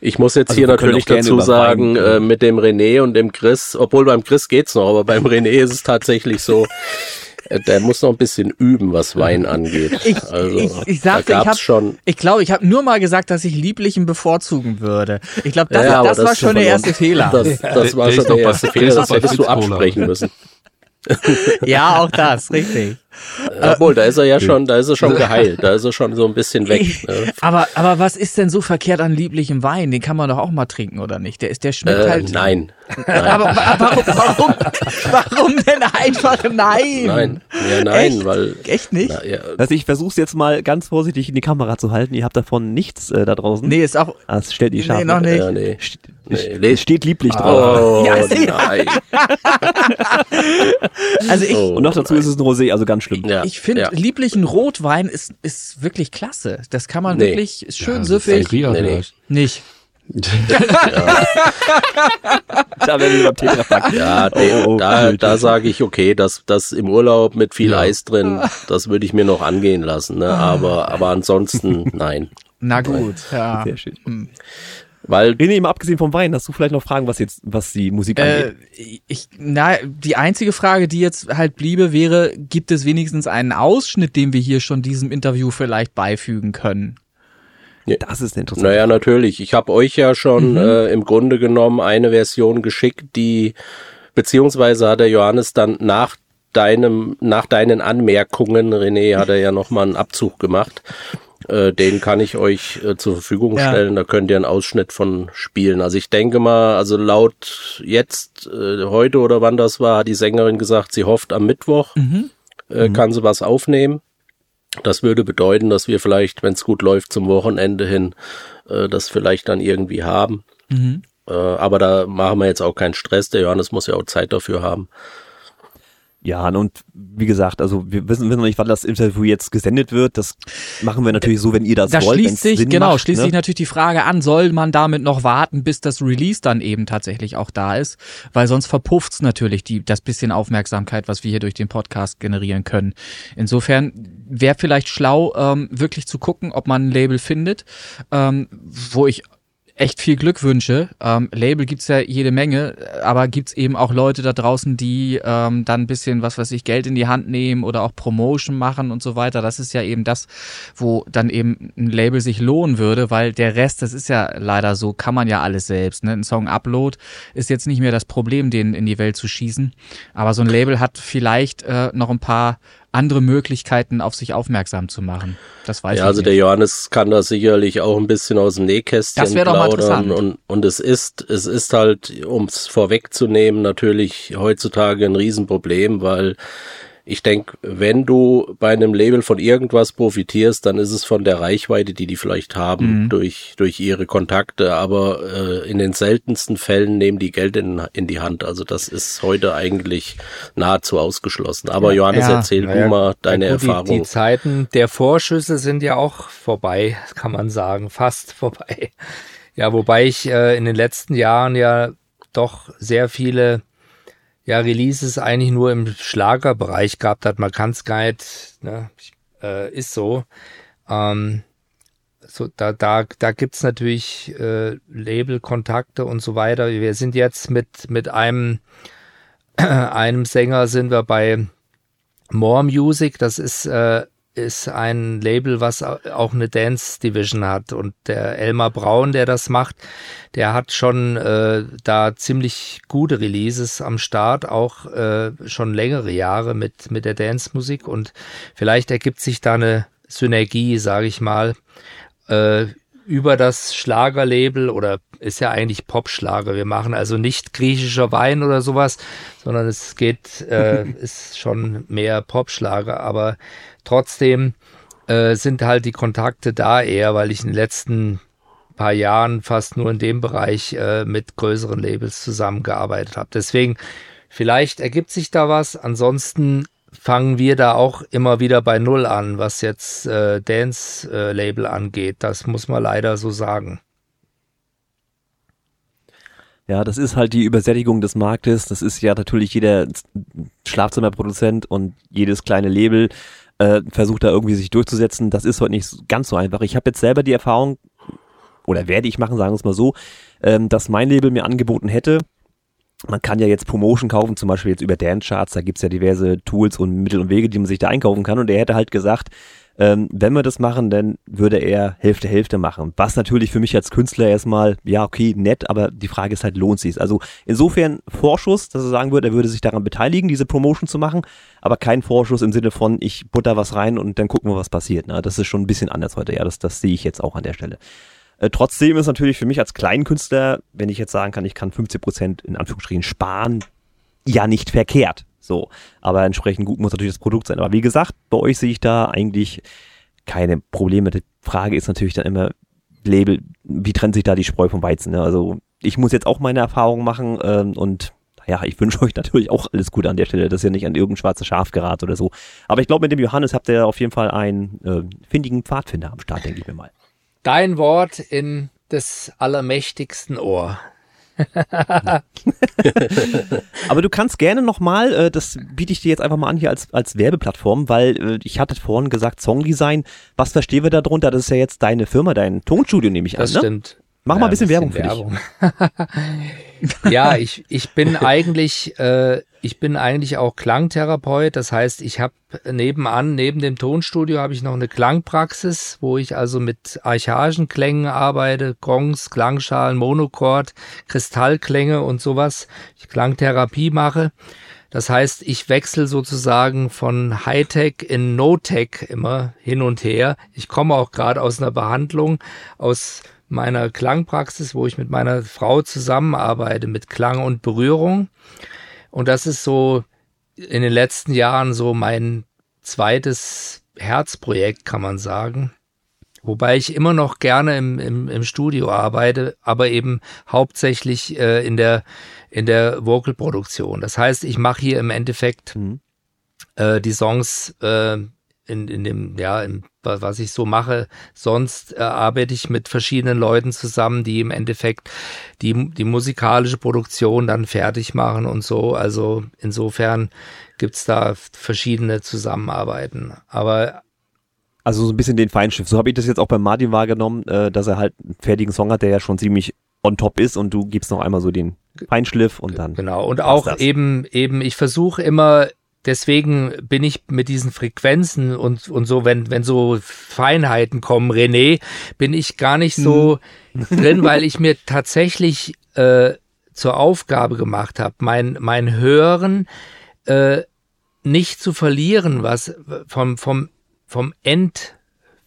ich muss jetzt also hier natürlich dazu sagen, äh, mit dem René und dem Chris, obwohl beim Chris geht's noch, aber beim René ist es tatsächlich so, der muss noch ein bisschen üben, was Wein angeht. Ich, also, ich, ich sagte, ich habe schon. Ich glaube, ich habe nur mal gesagt, dass ich Lieblichen bevorzugen würde. Ich glaube, das, ja, das, das, war schon der erste Fehler. Das, das war schon der erste Fehler, das hättest du absprechen müssen. ja, auch das, richtig. Obwohl, da ist er ja schon, da ist er schon geheilt, da ist er schon so ein bisschen weg. Ne? aber, aber was ist denn so verkehrt an lieblichem Wein? Den kann man doch auch mal trinken, oder nicht? Der ist, der schmeckt äh, halt. Nein. nein. aber warum, warum, warum denn einfach nein? Nein, ja, nein, Echt? weil. Echt nicht? Na, ja. Also ich versuch's jetzt mal ganz vorsichtig in die Kamera zu halten. Ihr habt davon nichts äh, da draußen. Nee, ist auch. Ah, es stellt die Scharfe. Nee, noch nicht. Ja, nee. Nee, steht lieblich drauf. Oh, ja, nein. also ich, oh, und noch dazu nein. ist es ein Rosé, also ganz schlimm. Ja, ich finde, ja. lieblichen Rotwein ist, ist wirklich klasse. Das kann man nee. wirklich schön ja, süffig. Nee, nee. Nicht. ja. da werden wir beim Tetrapack. Ja, den, oh, oh, da, da sage ich, okay, das, das im Urlaub mit viel ja. Eis drin, das würde ich mir noch angehen lassen. Ne? Aber, aber ansonsten, nein. Na gut, ja. Sehr schön. Weil René, mal abgesehen vom Wein, hast du vielleicht noch Fragen, was jetzt, was die Musik angeht? Äh, ich, na, die einzige Frage, die jetzt halt bliebe, wäre, gibt es wenigstens einen Ausschnitt, den wir hier schon diesem Interview vielleicht beifügen können? Ja. Das ist interessant. Naja, natürlich. Ich habe euch ja schon mhm. äh, im Grunde genommen eine Version geschickt, die beziehungsweise hat der Johannes dann nach deinem, nach deinen Anmerkungen, René hat er ja nochmal einen Abzug gemacht, äh, den kann ich euch äh, zur Verfügung ja. stellen. Da könnt ihr einen Ausschnitt von spielen. Also ich denke mal, also laut jetzt, äh, heute oder wann das war, hat die Sängerin gesagt, sie hofft am Mittwoch mhm. Äh, mhm. kann sie was aufnehmen. Das würde bedeuten, dass wir vielleicht, wenn es gut läuft, zum Wochenende hin äh, das vielleicht dann irgendwie haben. Mhm. Äh, aber da machen wir jetzt auch keinen Stress. Der Johannes muss ja auch Zeit dafür haben. Ja, und wie gesagt, also wir wissen, wissen noch nicht, wann das Interview jetzt gesendet wird. Das machen wir natürlich so, wenn ihr das da wollt. Schließt sich, Sinn genau, macht, schließt ne? sich natürlich die Frage an, soll man damit noch warten, bis das Release dann eben tatsächlich auch da ist? Weil sonst verpufft's natürlich die, das bisschen Aufmerksamkeit, was wir hier durch den Podcast generieren können. Insofern wäre vielleicht schlau, ähm, wirklich zu gucken, ob man ein Label findet, ähm, wo ich echt viel Glückwünsche. Ähm, Label gibt's ja jede Menge, aber gibt's eben auch Leute da draußen, die ähm, dann ein bisschen, was weiß ich, Geld in die Hand nehmen oder auch Promotion machen und so weiter. Das ist ja eben das, wo dann eben ein Label sich lohnen würde, weil der Rest, das ist ja leider so, kann man ja alles selbst. Ne? Ein Song-Upload ist jetzt nicht mehr das Problem, den in die Welt zu schießen. Aber so ein Label hat vielleicht äh, noch ein paar andere Möglichkeiten, auf sich aufmerksam zu machen. Das weiß ja, ich also nicht. der Johannes kann da sicherlich auch ein bisschen aus dem Nähkästchen das doch mal plaudern. Und, und es ist, es ist halt, um es vorwegzunehmen, natürlich heutzutage ein Riesenproblem, weil ich denke, wenn du bei einem Label von irgendwas profitierst, dann ist es von der Reichweite, die die vielleicht haben mhm. durch durch ihre Kontakte. Aber äh, in den seltensten Fällen nehmen die Geld in, in die Hand. Also das ist heute eigentlich nahezu ausgeschlossen. Aber Johannes, ja. erzähl naja, du mal deine ja, gut, Erfahrung. Die, die Zeiten der Vorschüsse sind ja auch vorbei, kann man sagen, fast vorbei. Ja, wobei ich äh, in den letzten Jahren ja doch sehr viele ja, Releases eigentlich nur im Schlagerbereich gehabt hat. Man kann es gar nicht, ne, äh, ist so. Ähm, so da, da, da gibt's natürlich äh, Labelkontakte und so weiter. Wir sind jetzt mit, mit einem, einem Sänger sind wir bei More Music. Das ist äh, ist ein Label, was auch eine Dance Division hat. Und der Elmar Braun, der das macht, der hat schon äh, da ziemlich gute Releases am Start, auch äh, schon längere Jahre mit, mit der Dance-Musik. Und vielleicht ergibt sich da eine Synergie, sage ich mal, äh, über das Schlagerlabel oder ist ja eigentlich Popschlager. Wir machen also nicht griechischer Wein oder sowas, sondern es geht, äh, ist schon mehr Popschlager, aber trotzdem äh, sind halt die Kontakte da eher, weil ich in den letzten paar Jahren fast nur in dem Bereich äh, mit größeren Labels zusammengearbeitet habe. Deswegen, vielleicht ergibt sich da was. Ansonsten fangen wir da auch immer wieder bei Null an, was jetzt äh, Dance-Label äh, angeht. Das muss man leider so sagen. Ja, das ist halt die Übersättigung des Marktes. Das ist ja natürlich jeder Schlafzimmerproduzent und jedes kleine Label äh, versucht da irgendwie sich durchzusetzen. Das ist heute nicht ganz so einfach. Ich habe jetzt selber die Erfahrung, oder werde ich machen, sagen wir es mal so, ähm, dass mein Label mir angeboten hätte, man kann ja jetzt Promotion kaufen, zum Beispiel jetzt über Dance Charts, da gibt's ja diverse Tools und Mittel und Wege, die man sich da einkaufen kann. Und er hätte halt gesagt, ähm, wenn wir das machen, dann würde er Hälfte Hälfte machen. Was natürlich für mich als Künstler erstmal, ja, okay, nett, aber die Frage ist halt, lohnt sich's? Also insofern Vorschuss, dass er sagen würde, er würde sich daran beteiligen, diese Promotion zu machen, aber kein Vorschuss im Sinne von, ich butter was rein und dann gucken wir, was passiert. Ne? Das ist schon ein bisschen anders heute, ja, das, das sehe ich jetzt auch an der Stelle. Äh, trotzdem ist natürlich für mich als Kleinkünstler, wenn ich jetzt sagen kann, ich kann 50 Prozent in Anführungsstrichen sparen, ja nicht verkehrt. So, aber entsprechend gut muss natürlich das Produkt sein. Aber wie gesagt, bei euch sehe ich da eigentlich keine Probleme. Die Frage ist natürlich dann immer, Label, wie trennt sich da die Spreu vom Weizen? Ne? Also ich muss jetzt auch meine Erfahrungen machen ähm, und ja, ich wünsche euch natürlich auch alles Gute an der Stelle, dass ihr nicht an irgendein schwarzes Schaf gerät oder so. Aber ich glaube, mit dem Johannes habt ihr auf jeden Fall einen äh, findigen Pfadfinder am Start, denke ich mir mal. Dein Wort in des allermächtigsten Ohr. Aber du kannst gerne nochmal, äh, das biete ich dir jetzt einfach mal an hier als, als Werbeplattform, weil äh, ich hatte vorhin gesagt Songdesign. Was verstehen wir darunter? Das ist ja jetzt deine Firma, dein Tonstudio, nehme ich das an. Das stimmt. Mach ja, mal ein bisschen, bisschen Werbung, Werbung. für dich. ja, ich, ich bin eigentlich, äh, ich bin eigentlich auch Klangtherapeut. Das heißt, ich habe nebenan, neben dem Tonstudio, habe ich noch eine Klangpraxis, wo ich also mit archaischen Klängen arbeite, Gongs, Klangschalen, Monochord, Kristallklänge und sowas. Ich Klangtherapie mache. Das heißt, ich wechsle sozusagen von Hightech in No-Tech immer hin und her. Ich komme auch gerade aus einer Behandlung aus meiner Klangpraxis, wo ich mit meiner Frau zusammenarbeite mit Klang und Berührung. Und das ist so in den letzten Jahren so mein zweites Herzprojekt, kann man sagen. Wobei ich immer noch gerne im, im, im Studio arbeite, aber eben hauptsächlich äh, in der in der Vocalproduktion. Das heißt, ich mache hier im Endeffekt mhm. äh, die Songs äh, in, in dem, ja, in, was ich so mache. Sonst äh, arbeite ich mit verschiedenen Leuten zusammen, die im Endeffekt die, die musikalische Produktion dann fertig machen und so. Also insofern gibt's da verschiedene Zusammenarbeiten. Aber also so ein bisschen den Feinschiff. So habe ich das jetzt auch bei Martin wahrgenommen, äh, dass er halt einen fertigen Song hat, der ja schon ziemlich on top ist und du gibst noch einmal so den Feinschliff und dann. Genau. Und auch eben, eben, ich versuche immer deswegen bin ich mit diesen Frequenzen und, und so, wenn, wenn so Feinheiten kommen, René, bin ich gar nicht so hm. drin, weil ich mir tatsächlich äh, zur Aufgabe gemacht habe, mein, mein Hören äh, nicht zu verlieren, was vom, vom, vom End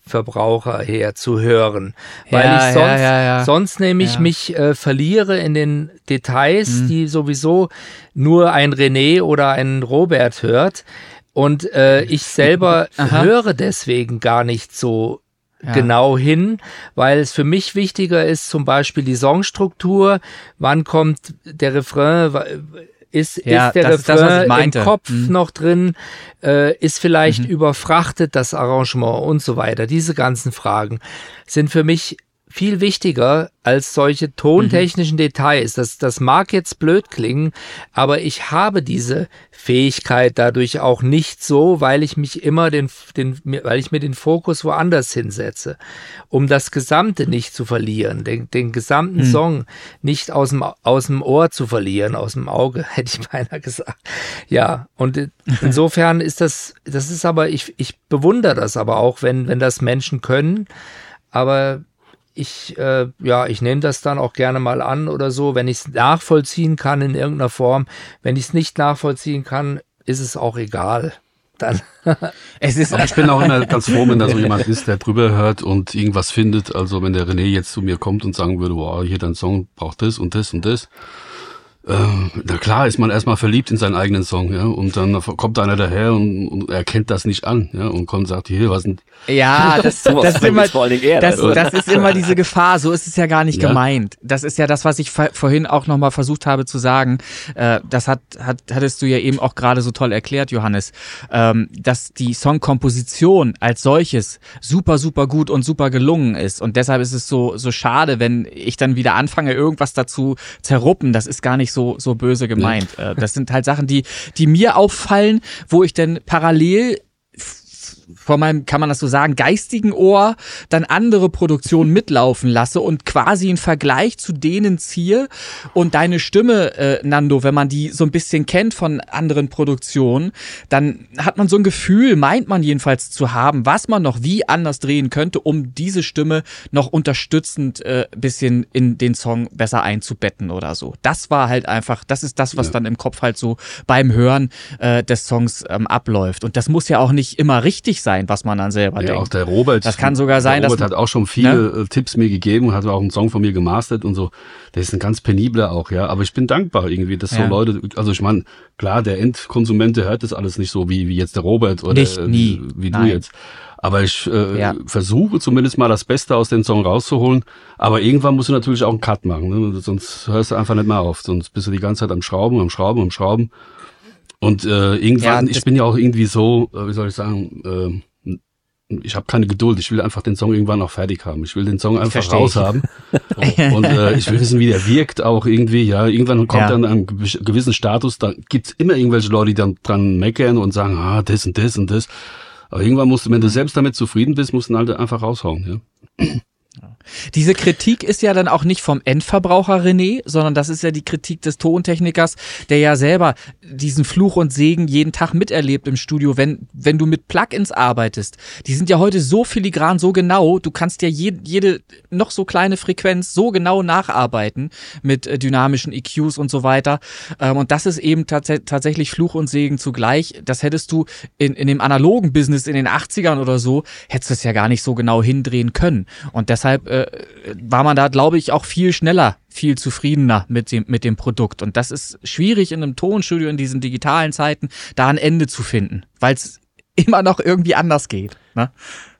Verbraucher her zu hören, weil ja, ich sonst, ja, ja, sonst nämlich mich äh, verliere in den Details, mhm. die sowieso nur ein René oder ein Robert hört. Und äh, ich selber höre deswegen gar nicht so genau hin, weil es für mich wichtiger ist, zum Beispiel die Songstruktur, wann kommt der Refrain, ist, ja, ist der das Refrain das, im Kopf mhm. noch drin? Äh, ist vielleicht mhm. überfrachtet das Arrangement und so weiter? Diese ganzen Fragen sind für mich viel wichtiger als solche tontechnischen mhm. Details. Das, das mag jetzt blöd klingen, aber ich habe diese Fähigkeit dadurch auch nicht so, weil ich mich immer den, den, weil ich mir den Fokus woanders hinsetze, um das Gesamte nicht zu verlieren, den, den gesamten mhm. Song nicht aus dem, aus dem Ohr zu verlieren, aus dem Auge, hätte ich beinahe gesagt. Ja, und insofern ist das, das ist aber, ich, ich bewundere das aber auch, wenn, wenn das Menschen können. Aber ich, äh, ja, ich nehme das dann auch gerne mal an oder so, wenn ich es nachvollziehen kann in irgendeiner Form. Wenn ich es nicht nachvollziehen kann, ist es auch egal. Dann. es ist ich bin auch immer ganz froh, wenn da so jemand ist, der drüber hört und irgendwas findet. Also wenn der René jetzt zu mir kommt und sagen würde, wow, hier dein Song braucht das und das und das äh, na klar ist man erstmal verliebt in seinen eigenen Song, ja, und dann kommt einer daher und, und erkennt das nicht an, ja, und kommt und sagt, hier, was sind. Ja, das, das, ist immer, das, das ist immer diese Gefahr, so ist es ja gar nicht ja. gemeint. Das ist ja das, was ich vorhin auch nochmal versucht habe zu sagen. Äh, das hat, hat, hattest du ja eben auch gerade so toll erklärt, Johannes, ähm, dass die Songkomposition als solches super, super gut und super gelungen ist. Und deshalb ist es so, so schade, wenn ich dann wieder anfange, irgendwas dazu zerruppen. Das ist gar nicht nicht so, so böse gemeint. Ja. Äh, das sind halt Sachen, die, die mir auffallen, wo ich denn parallel vor meinem, kann man das so sagen, geistigen Ohr dann andere Produktionen mitlaufen lasse und quasi einen Vergleich zu denen ziehe und deine Stimme, äh, Nando, wenn man die so ein bisschen kennt von anderen Produktionen, dann hat man so ein Gefühl, meint man jedenfalls zu haben, was man noch wie anders drehen könnte, um diese Stimme noch unterstützend äh, bisschen in den Song besser einzubetten oder so. Das war halt einfach, das ist das, was ja. dann im Kopf halt so beim Hören äh, des Songs ähm, abläuft. Und das muss ja auch nicht immer richtig sein, was man dann selber ja, denkt. Auch der Robert. Das kann sogar sein, der Robert dass hat auch schon viele ne? Äh, Tipps mir gegeben und hat auch einen Song von mir gemastert und so. Der ist ein ganz penibler auch, ja. Aber ich bin dankbar irgendwie, dass ja. so Leute, also ich meine, klar, der Endkonsument, der hört das alles nicht so wie, wie jetzt der Robert oder nicht, nie. wie, wie du jetzt. Aber ich äh, ja. versuche zumindest mal das Beste aus dem Song rauszuholen. Aber irgendwann musst du natürlich auch einen Cut machen, ne? sonst hörst du einfach nicht mehr auf. Sonst bist du die ganze Zeit am Schrauben, am Schrauben, am Schrauben. Und äh, irgendwann, ja, ich bin ja auch irgendwie so, äh, wie soll ich sagen, äh, ich habe keine Geduld. Ich will einfach den Song irgendwann auch fertig haben. Ich will den Song einfach raus haben. und äh, ich will wissen, wie der wirkt auch irgendwie. Ja, irgendwann kommt ja. dann ein gewissen Status. Da gibt's immer irgendwelche Leute, die dann dran meckern und sagen, ah, das und das und das. Aber irgendwann musst du, wenn du selbst damit zufrieden bist, musst du ihn halt einfach raushauen. Ja. Diese Kritik ist ja dann auch nicht vom Endverbraucher René, sondern das ist ja die Kritik des Tontechnikers, der ja selber diesen Fluch und Segen jeden Tag miterlebt im Studio, wenn, wenn du mit Plugins arbeitest. Die sind ja heute so filigran, so genau, du kannst ja jede, jede noch so kleine Frequenz so genau nacharbeiten mit äh, dynamischen EQs und so weiter. Ähm, und das ist eben tats tatsächlich Fluch und Segen zugleich. Das hättest du in, in dem analogen Business in den 80ern oder so, hättest du es ja gar nicht so genau hindrehen können. Und deshalb äh, war man da, glaube ich, auch viel schneller, viel zufriedener mit dem, mit dem Produkt. Und das ist schwierig in einem Tonstudio in diesen digitalen Zeiten, da ein Ende zu finden, weil es immer noch irgendwie anders geht. Ne?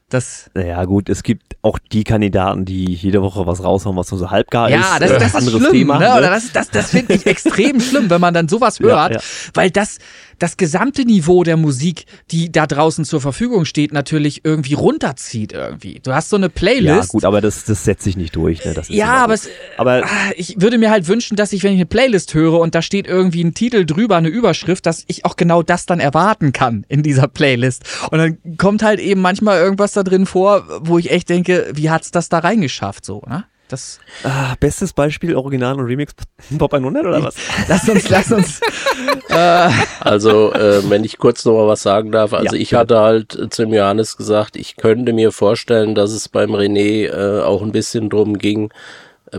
Das naja, gut, es gibt auch die Kandidaten, die jede Woche was raushauen, was nur so halbgar ja, ist. Ja, das, das äh, ist schlimm, Thema, ne? Oder das, das, das finde ich extrem schlimm, wenn man dann sowas hört, ja, ja. weil das, das gesamte Niveau der Musik, die da draußen zur Verfügung steht, natürlich irgendwie runterzieht irgendwie. Du hast so eine Playlist. Ja, gut, aber das, das setzt sich nicht durch. Ne? ja, aber, es, aber ah, ich würde mir halt wünschen, dass ich, wenn ich eine Playlist höre und da steht irgendwie ein Titel drüber, eine Überschrift, dass ich auch genau das dann erwarten kann in dieser Playlist. Und dann kommt halt eben manchmal irgendwas da drin vor, wo ich echt denke, wie hat's das da reingeschafft so, ne? Das ah, bestes Beispiel Original und Remix Pop 100 oder was? lass uns, lass uns. äh. Also, äh, wenn ich kurz noch mal was sagen darf. Also, ja, ich hatte halt zum Johannes gesagt, ich könnte mir vorstellen, dass es beim René äh, auch ein bisschen drum ging,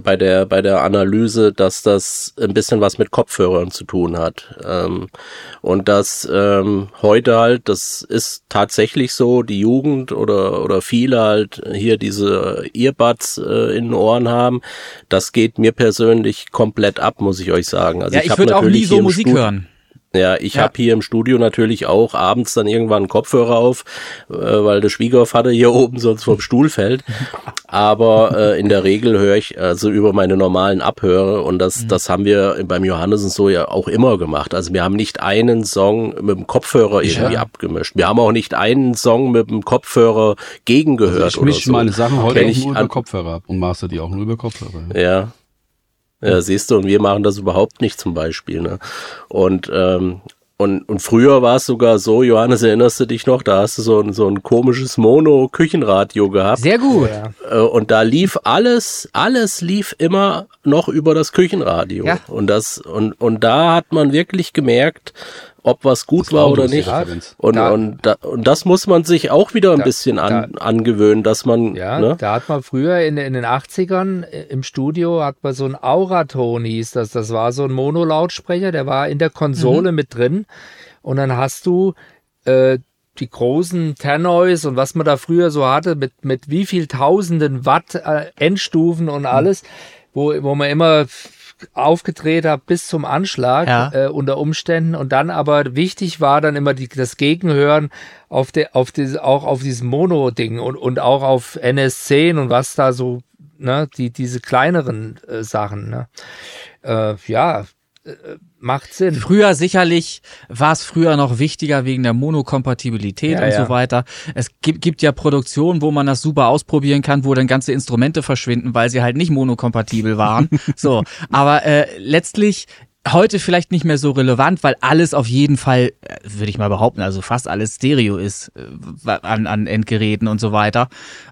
bei der, bei der Analyse, dass das ein bisschen was mit Kopfhörern zu tun hat. Ähm, und dass ähm, heute halt, das ist tatsächlich so, die Jugend oder, oder viele halt hier diese Earbuds äh, in den Ohren haben. Das geht mir persönlich komplett ab, muss ich euch sagen. Also ja, ich, ich würde auch nie so Musik Studio hören. Ja, ich ja. habe hier im Studio natürlich auch abends dann irgendwann einen Kopfhörer auf, äh, weil der Schwiegervater hier oben sonst vom Stuhl fällt. Aber äh, in der Regel höre ich also über meine normalen Abhöre und das, mhm. das haben wir beim Johannes und so ja auch immer gemacht. Also wir haben nicht einen Song mit dem Kopfhörer irgendwie ja. abgemischt. Wir haben auch nicht einen Song mit dem Kopfhörer gegengehört. Also ich mische so. meine Sachen heute auch nur über Kopfhörer ab und master die auch nur über Kopfhörer. Ja. Ja, siehst du, und wir machen das überhaupt nicht zum Beispiel. Ne? Und, ähm, und, und früher war es sogar so, Johannes, erinnerst du dich noch, da hast du so ein, so ein komisches Mono-Küchenradio gehabt. Sehr gut. Äh, und da lief alles, alles lief immer noch über das Küchenradio. Ja. Und das, und, und da hat man wirklich gemerkt, ob was gut war oder nicht. Und, da, und, da, und das muss man sich auch wieder ein da, bisschen an, angewöhnen, dass man. Ja, ne? da hat man früher in, in den 80ern äh, im Studio hat man so ein Auraton hieß das. Das war so ein Monolautsprecher, der war in der Konsole mhm. mit drin. Und dann hast du äh, die großen Tannoys und was man da früher so hatte, mit, mit wie viel tausenden Watt äh, Endstufen und mhm. alles, wo, wo man immer aufgedreht habe bis zum Anschlag ja. äh, unter Umständen und dann aber wichtig war dann immer die, das Gegenhören auf der auf diese auch auf diesem Mono Ding und und auch auf NS10 und was da so ne die diese kleineren äh, Sachen ne äh, ja macht Sinn. Früher sicherlich war es früher noch wichtiger wegen der Monokompatibilität ja, und ja. so weiter. Es gibt, gibt ja Produktionen, wo man das super ausprobieren kann, wo dann ganze Instrumente verschwinden, weil sie halt nicht monokompatibel waren. so, aber äh, letztlich heute vielleicht nicht mehr so relevant, weil alles auf jeden Fall, äh, würde ich mal behaupten, also fast alles Stereo ist äh, an, an Endgeräten und so weiter.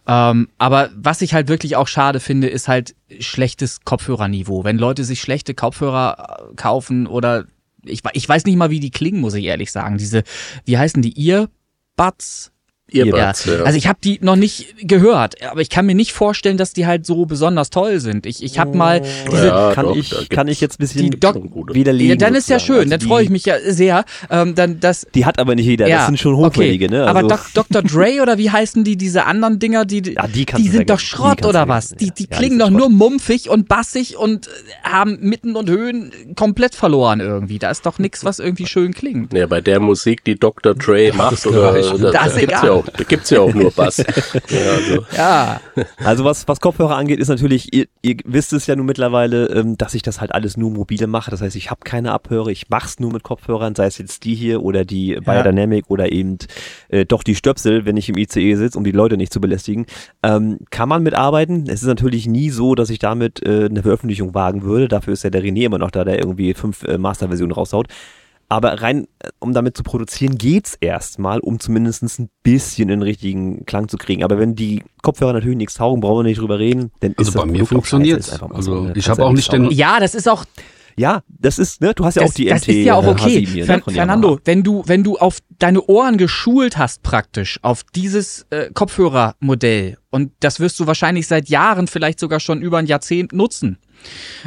Ähm, aber was ich halt wirklich auch schade finde, ist halt schlechtes Kopfhörerniveau. Wenn Leute sich schlechte Kopfhörer äh, kaufen oder ich, ich weiß nicht mal, wie die klingen, muss ich ehrlich sagen. Diese, wie heißen die Earbuds? Earbuds, ja. ja. Also ich habe die noch nicht gehört, aber ich kann mir nicht vorstellen, dass die halt so besonders toll sind. Ich, ich habe mal diese ja, kann doch, ich kann ich jetzt ein bisschen die Doc widerlegen. Ja, dann ist ja schön, also dann freue ich mich ja sehr. Ähm, dann das. Die hat aber nicht jeder. Ja, das sind schon hochwertige, okay. ne? Also aber Doc, Dr. Dre oder wie heißen die diese anderen Dinger, die ja, die, die sind doch Schrott oder was? Die die klingen doch nur mumpfig und bassig und haben Mitten und Höhen komplett verloren irgendwie. Da ist doch nichts, was irgendwie schön klingt. Ja, bei der Musik, die Dr. Dre macht oder, oder das, das gibt's ja auch, da gibt's ja auch nur Bass. ja, also. ja. Also was, was Kopfhörer angeht, ist natürlich, ihr, ihr wisst es ja nun mittlerweile, ähm, dass ich das halt alles nur mobile mache. Das heißt, ich habe keine Abhörer, ich mach's nur mit Kopfhörern, sei es jetzt die hier oder die Biodynamic ja. oder eben äh, doch die Stöpsel, wenn ich im ICE sitze, um die Leute nicht zu belästigen. Ähm, kann man mitarbeiten. Es ist natürlich nie so, dass ich damit äh, eine Veröffentlichung wagen würde. Dafür ist ja der René immer noch da, der irgendwie fünf äh, Masterversionen raushaut. Aber rein, äh, um damit zu produzieren, geht's erstmal, um zumindest ein bisschen den richtigen Klang zu kriegen. Aber wenn die Kopfhörer natürlich nichts taugen, brauchen wir nicht drüber reden. Denn also bei mir funktioniert's. Also so, ne? ich habe auch nicht den. Ja, das ist auch. Ja, das ist, ne, du hast ja das, auch die das MT. Das ist ja auch okay. Hier, ne, Fernando, wenn du, wenn du auf deine Ohren geschult hast praktisch, auf dieses äh, Kopfhörermodell, und das wirst du wahrscheinlich seit Jahren, vielleicht sogar schon über ein Jahrzehnt nutzen,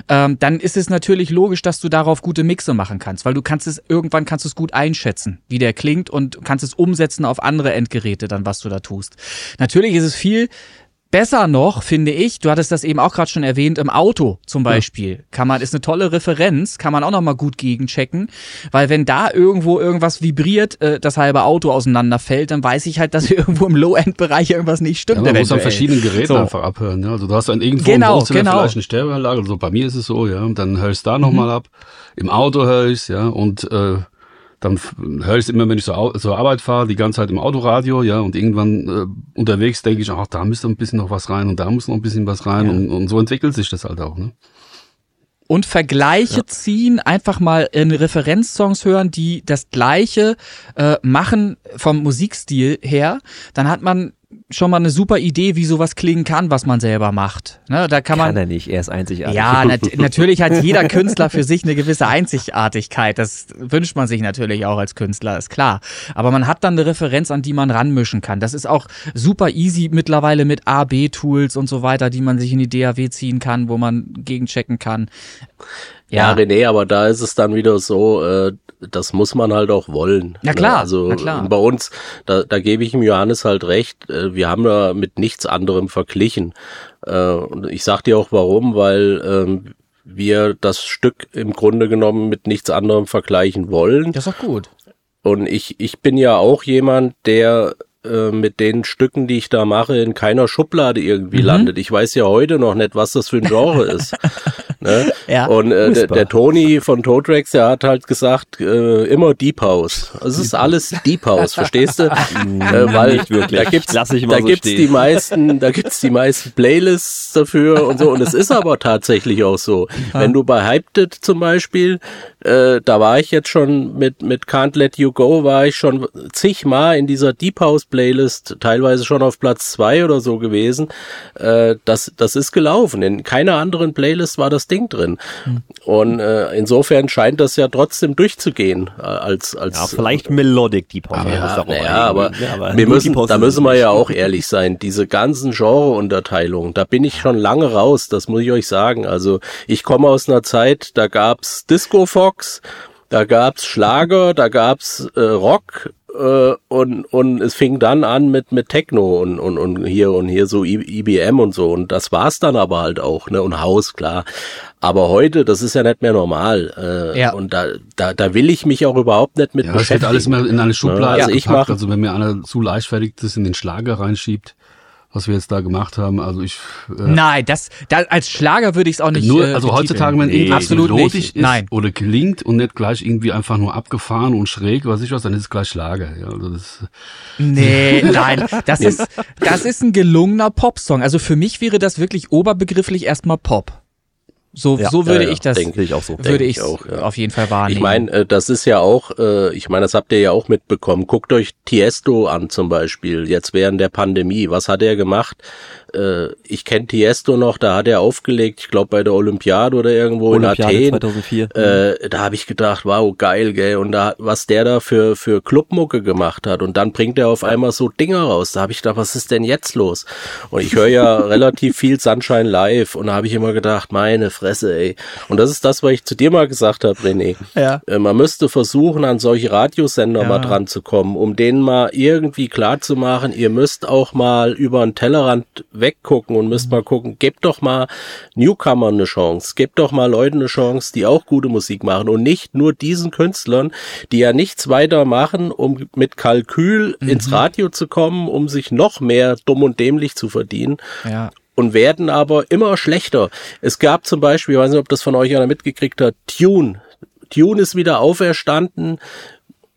ähm, dann ist es natürlich logisch, dass du darauf gute Mixe machen kannst, weil du kannst es, irgendwann kannst du es gut einschätzen, wie der klingt und kannst es umsetzen auf andere Endgeräte dann, was du da tust. Natürlich ist es viel Besser noch, finde ich, du hattest das eben auch gerade schon erwähnt, im Auto zum Beispiel. Ja. Kann man, ist eine tolle Referenz, kann man auch nochmal gut gegenchecken. Weil wenn da irgendwo irgendwas vibriert, äh, das halbe Auto auseinanderfällt, dann weiß ich halt, dass irgendwo im Low-End-Bereich irgendwas nicht stimmt. Ja, man muss an verschiedenen Geräten so. einfach abhören. Ja? Also du hast dann irgendwo genau, im genau. vielleicht eine Stereoanlage, also bei mir ist es so, ja, und dann hörst du da nochmal mhm. ab. Im Auto höre ich ja, und äh, dann höre ich es immer, wenn ich so zur Arbeit fahre, die ganze Zeit im Autoradio, ja, und irgendwann äh, unterwegs denke ich, ach, da müsste ein bisschen noch was rein und da muss noch ein bisschen was rein ja. und, und so entwickelt sich das halt auch, ne? Und Vergleiche ja. ziehen, einfach mal in Referenzsongs hören, die das Gleiche äh, machen vom Musikstil her, dann hat man schon mal eine super Idee, wie sowas klingen kann, was man selber macht. Ne, da kann, man, kann er nicht, er ist einzigartig. Ja, nat natürlich hat jeder Künstler für sich eine gewisse Einzigartigkeit. Das wünscht man sich natürlich auch als Künstler, ist klar. Aber man hat dann eine Referenz, an die man ranmischen kann. Das ist auch super easy mittlerweile mit A-B-Tools und so weiter, die man sich in die DAW ziehen kann, wo man gegenchecken kann. Ja, ja, René, aber da ist es dann wieder so, äh, das muss man halt auch wollen. Na klar, also na klar. bei uns, da, da gebe ich ihm Johannes halt recht, äh, wir haben ja mit nichts anderem verglichen. Äh, und ich sag dir auch warum, weil ähm, wir das Stück im Grunde genommen mit nichts anderem vergleichen wollen. Das ist doch gut. Und ich, ich bin ja auch jemand, der äh, mit den Stücken, die ich da mache, in keiner Schublade irgendwie mhm. landet. Ich weiß ja heute noch nicht, was das für ein Genre ist. Ne? Ja, und äh, der, der Tony von Toadrex, der hat halt gesagt, äh, immer Deep House. Also es ist alles Deep House, verstehst du? äh, weil Nicht wirklich. da gibt's, da so gibt's stehen. die meisten, da gibt's die meisten Playlists dafür und so. Und es ist aber tatsächlich auch so. Wenn du bei Hyped zum Beispiel, äh, da war ich jetzt schon mit mit Can't Let You Go, war ich schon zigmal in dieser Deep House Playlist, teilweise schon auf Platz zwei oder so gewesen. Äh, das das ist gelaufen. In keiner anderen Playlist war das Ding drin. Hm. Und äh, insofern scheint das ja trotzdem durchzugehen äh, als als ja, vielleicht Melodic Deep House. Ja, ja aber, aber wir müssen, da müssen wir ja auch ehrlich sein. Diese ganzen Genre-Unterteilungen, da bin ich schon lange raus. Das muss ich euch sagen. Also ich komme aus einer Zeit, da gab's Disco Fox, da gab's Schlager, da gab's äh, Rock äh, und, und es fing dann an mit, mit Techno und, und, und hier und hier so IBM und so. Und das war's dann aber halt auch, ne? Und Haus, klar. Aber heute, das ist ja nicht mehr normal. Äh, ja. Und da, da, da will ich mich auch überhaupt nicht mit ja, beschäftigen. Das wird alles mehr in eine Schublade ja, also ich mach, Also wenn mir einer zu leichtfertig das in den Schlager reinschiebt, was wir jetzt da gemacht haben. Also ich äh, Nein, das, das als Schlager würde ich es auch nicht. Nur, äh, also heutzutage, wenn nee, irgendwas melodisch ist Nein. oder klingt und nicht gleich irgendwie einfach nur abgefahren und schräg, was ich was, dann ist es gleich Schlager. Ja, also das, nee, nein, das ist das ist ein gelungener Popsong. Also für mich wäre das wirklich oberbegrifflich erstmal Pop. So, ja, so würde ja, ich das, denke ich auch so. Würde ich auch, ja. auf jeden Fall wahrnehmen. Ich meine, äh, das ist ja auch, äh, ich meine, das habt ihr ja auch mitbekommen. Guckt euch Tiesto an zum Beispiel, jetzt während der Pandemie. Was hat er gemacht? Äh, ich kenne Tiesto noch, da hat er aufgelegt, ich glaube bei der Olympiade oder irgendwo Olympiade in Athen. 2004. Äh, da habe ich gedacht, wow, geil, gell. Und da, was der da für, für Clubmucke gemacht hat. Und dann bringt er auf einmal so Dinger raus. Da habe ich gedacht, was ist denn jetzt los? Und ich höre ja relativ viel Sunshine Live und da habe ich immer gedacht, meine Fresse, ey. Und das ist das, was ich zu dir mal gesagt habe, René. Ja. Äh, man müsste versuchen, an solche Radiosender ja. mal dran zu kommen, um denen mal irgendwie klar zu machen, ihr müsst auch mal über einen Tellerrand weggucken und müsst mal gucken, gebt doch mal Newcomern eine Chance, gebt doch mal Leuten eine Chance, die auch gute Musik machen und nicht nur diesen Künstlern, die ja nichts weiter machen, um mit Kalkül mhm. ins Radio zu kommen, um sich noch mehr dumm und dämlich zu verdienen. Ja und werden aber immer schlechter. Es gab zum Beispiel, ich weiß nicht, ob das von euch einer mitgekriegt hat, Tune. Tune ist wieder auferstanden.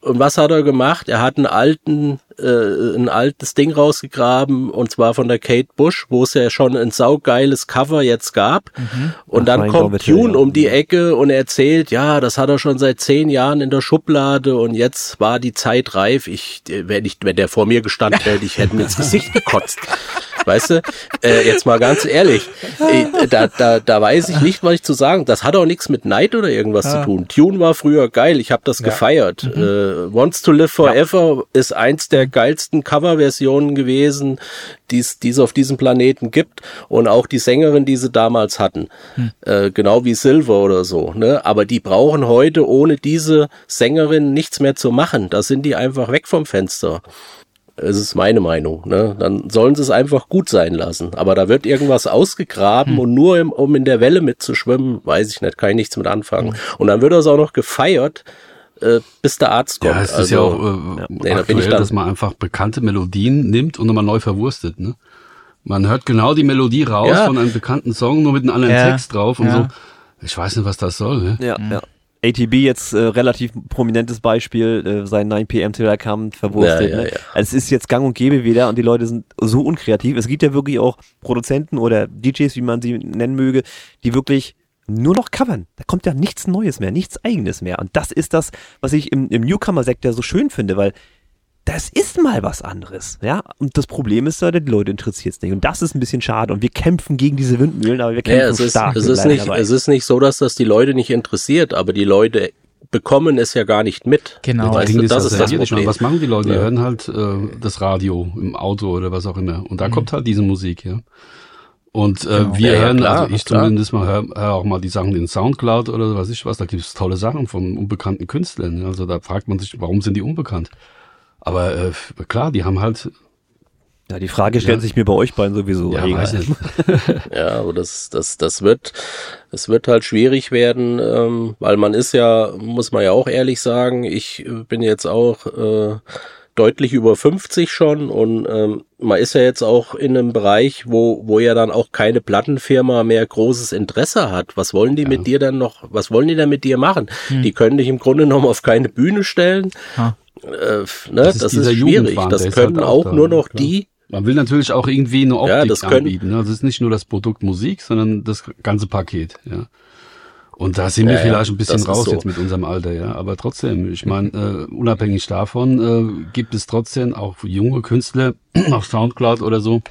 Und was hat er gemacht? Er hat einen alten äh, ein altes Ding rausgegraben und zwar von der Kate Bush, wo es ja schon ein saugeiles Cover jetzt gab. Mhm. Und Ach, dann kommt Tune ja. um die Ecke und erzählt, ja, das hat er schon seit zehn Jahren in der Schublade und jetzt war die Zeit reif. Ich, wenn ich, wenn der vor mir gestanden hätte, ich hätte mir ins Gesicht gekotzt. Weißt du, äh, jetzt mal ganz ehrlich, äh, da, da, da weiß ich nicht, was ich zu sagen. Das hat auch nichts mit Neid oder irgendwas ja. zu tun. Tune war früher geil, ich habe das ja. gefeiert. Mhm. Äh, Wants to Live Forever ist eins der geilsten Coverversionen gewesen, die es auf diesem Planeten gibt und auch die Sängerin, die sie damals hatten, hm. äh, genau wie Silver oder so. Ne? Aber die brauchen heute ohne diese Sängerin nichts mehr zu machen. Da sind die einfach weg vom Fenster. Es ist meine Meinung. Ne? Dann sollen sie es einfach gut sein lassen. Aber da wird irgendwas ausgegraben hm. und nur im, um in der Welle mitzuschwimmen, weiß ich nicht, kann ich nichts mit anfangen. Hm. Und dann wird das auch noch gefeiert äh, bis der Arzt kommt. Ja, es ist also, ja auch äh, nee, aktuell, da dass man einfach bekannte Melodien nimmt und nochmal neu verwurstet. Ne? Man hört genau die Melodie raus ja. von einem bekannten Song, nur mit einem anderen ja. Text drauf und so. Ich weiß nicht, was das soll. Ne? Ja, ja. ATB jetzt äh, relativ prominentes Beispiel, äh, sein 9 PM Till I Come verwurstet. Ja, ja, ne? ja. Also es ist jetzt gang und gäbe wieder und die Leute sind so unkreativ. Es gibt ja wirklich auch Produzenten oder DJs, wie man sie nennen möge, die wirklich nur noch covern. Da kommt ja nichts Neues mehr, nichts Eigenes mehr. Und das ist das, was ich im, im Newcomer-Sektor so schön finde, weil das ist mal was anderes, ja. Und das Problem ist, die Leute interessiert es nicht. Und das ist ein bisschen schade. Und wir kämpfen gegen diese Windmühlen, aber wir kämpfen ja, es ist, stark. Es ist, nicht, es ist nicht so, dass das die Leute nicht interessiert, aber die Leute bekommen es ja gar nicht mit. Genau. Weißt du, das ist das Problem. Was machen die Leute? Die hören halt äh, das Radio im Auto oder was auch immer. Und da mhm. kommt halt diese Musik, ja. Und äh, genau. wir ja, hören, ja, klar, also ich klar. zumindest mal höre hör auch mal die Sachen in Soundcloud oder was ich was, da gibt es tolle Sachen von unbekannten Künstlern. Also da fragt man sich, warum sind die unbekannt? Aber äh, klar, die haben halt Ja, die Frage stellt ja. sich mir bei euch beiden sowieso. Ja, ja aber das, das, das wird, es wird halt schwierig werden, ähm, weil man ist ja, muss man ja auch ehrlich sagen, ich bin jetzt auch äh, deutlich über 50 schon und ähm, man ist ja jetzt auch in einem Bereich, wo, wo ja dann auch keine Plattenfirma mehr großes Interesse hat. Was wollen die ja. mit dir dann noch, was wollen die dann mit dir machen? Hm. Die können dich im Grunde genommen auf keine Bühne stellen. Ha. Äh, ne, das, das ist, ist schwierig. Das können halt auch, auch nur noch klar. die, man will natürlich auch irgendwie eine Optik ja, das können, anbieten. Ne? Also es ist nicht nur das Produkt Musik, sondern das ganze Paket. Ja. Und da sind wir vielleicht ein bisschen raus so. jetzt mit unserem Alter, ja. Aber trotzdem, ich meine, äh, unabhängig davon äh, gibt es trotzdem auch junge Künstler auf Soundcloud oder so,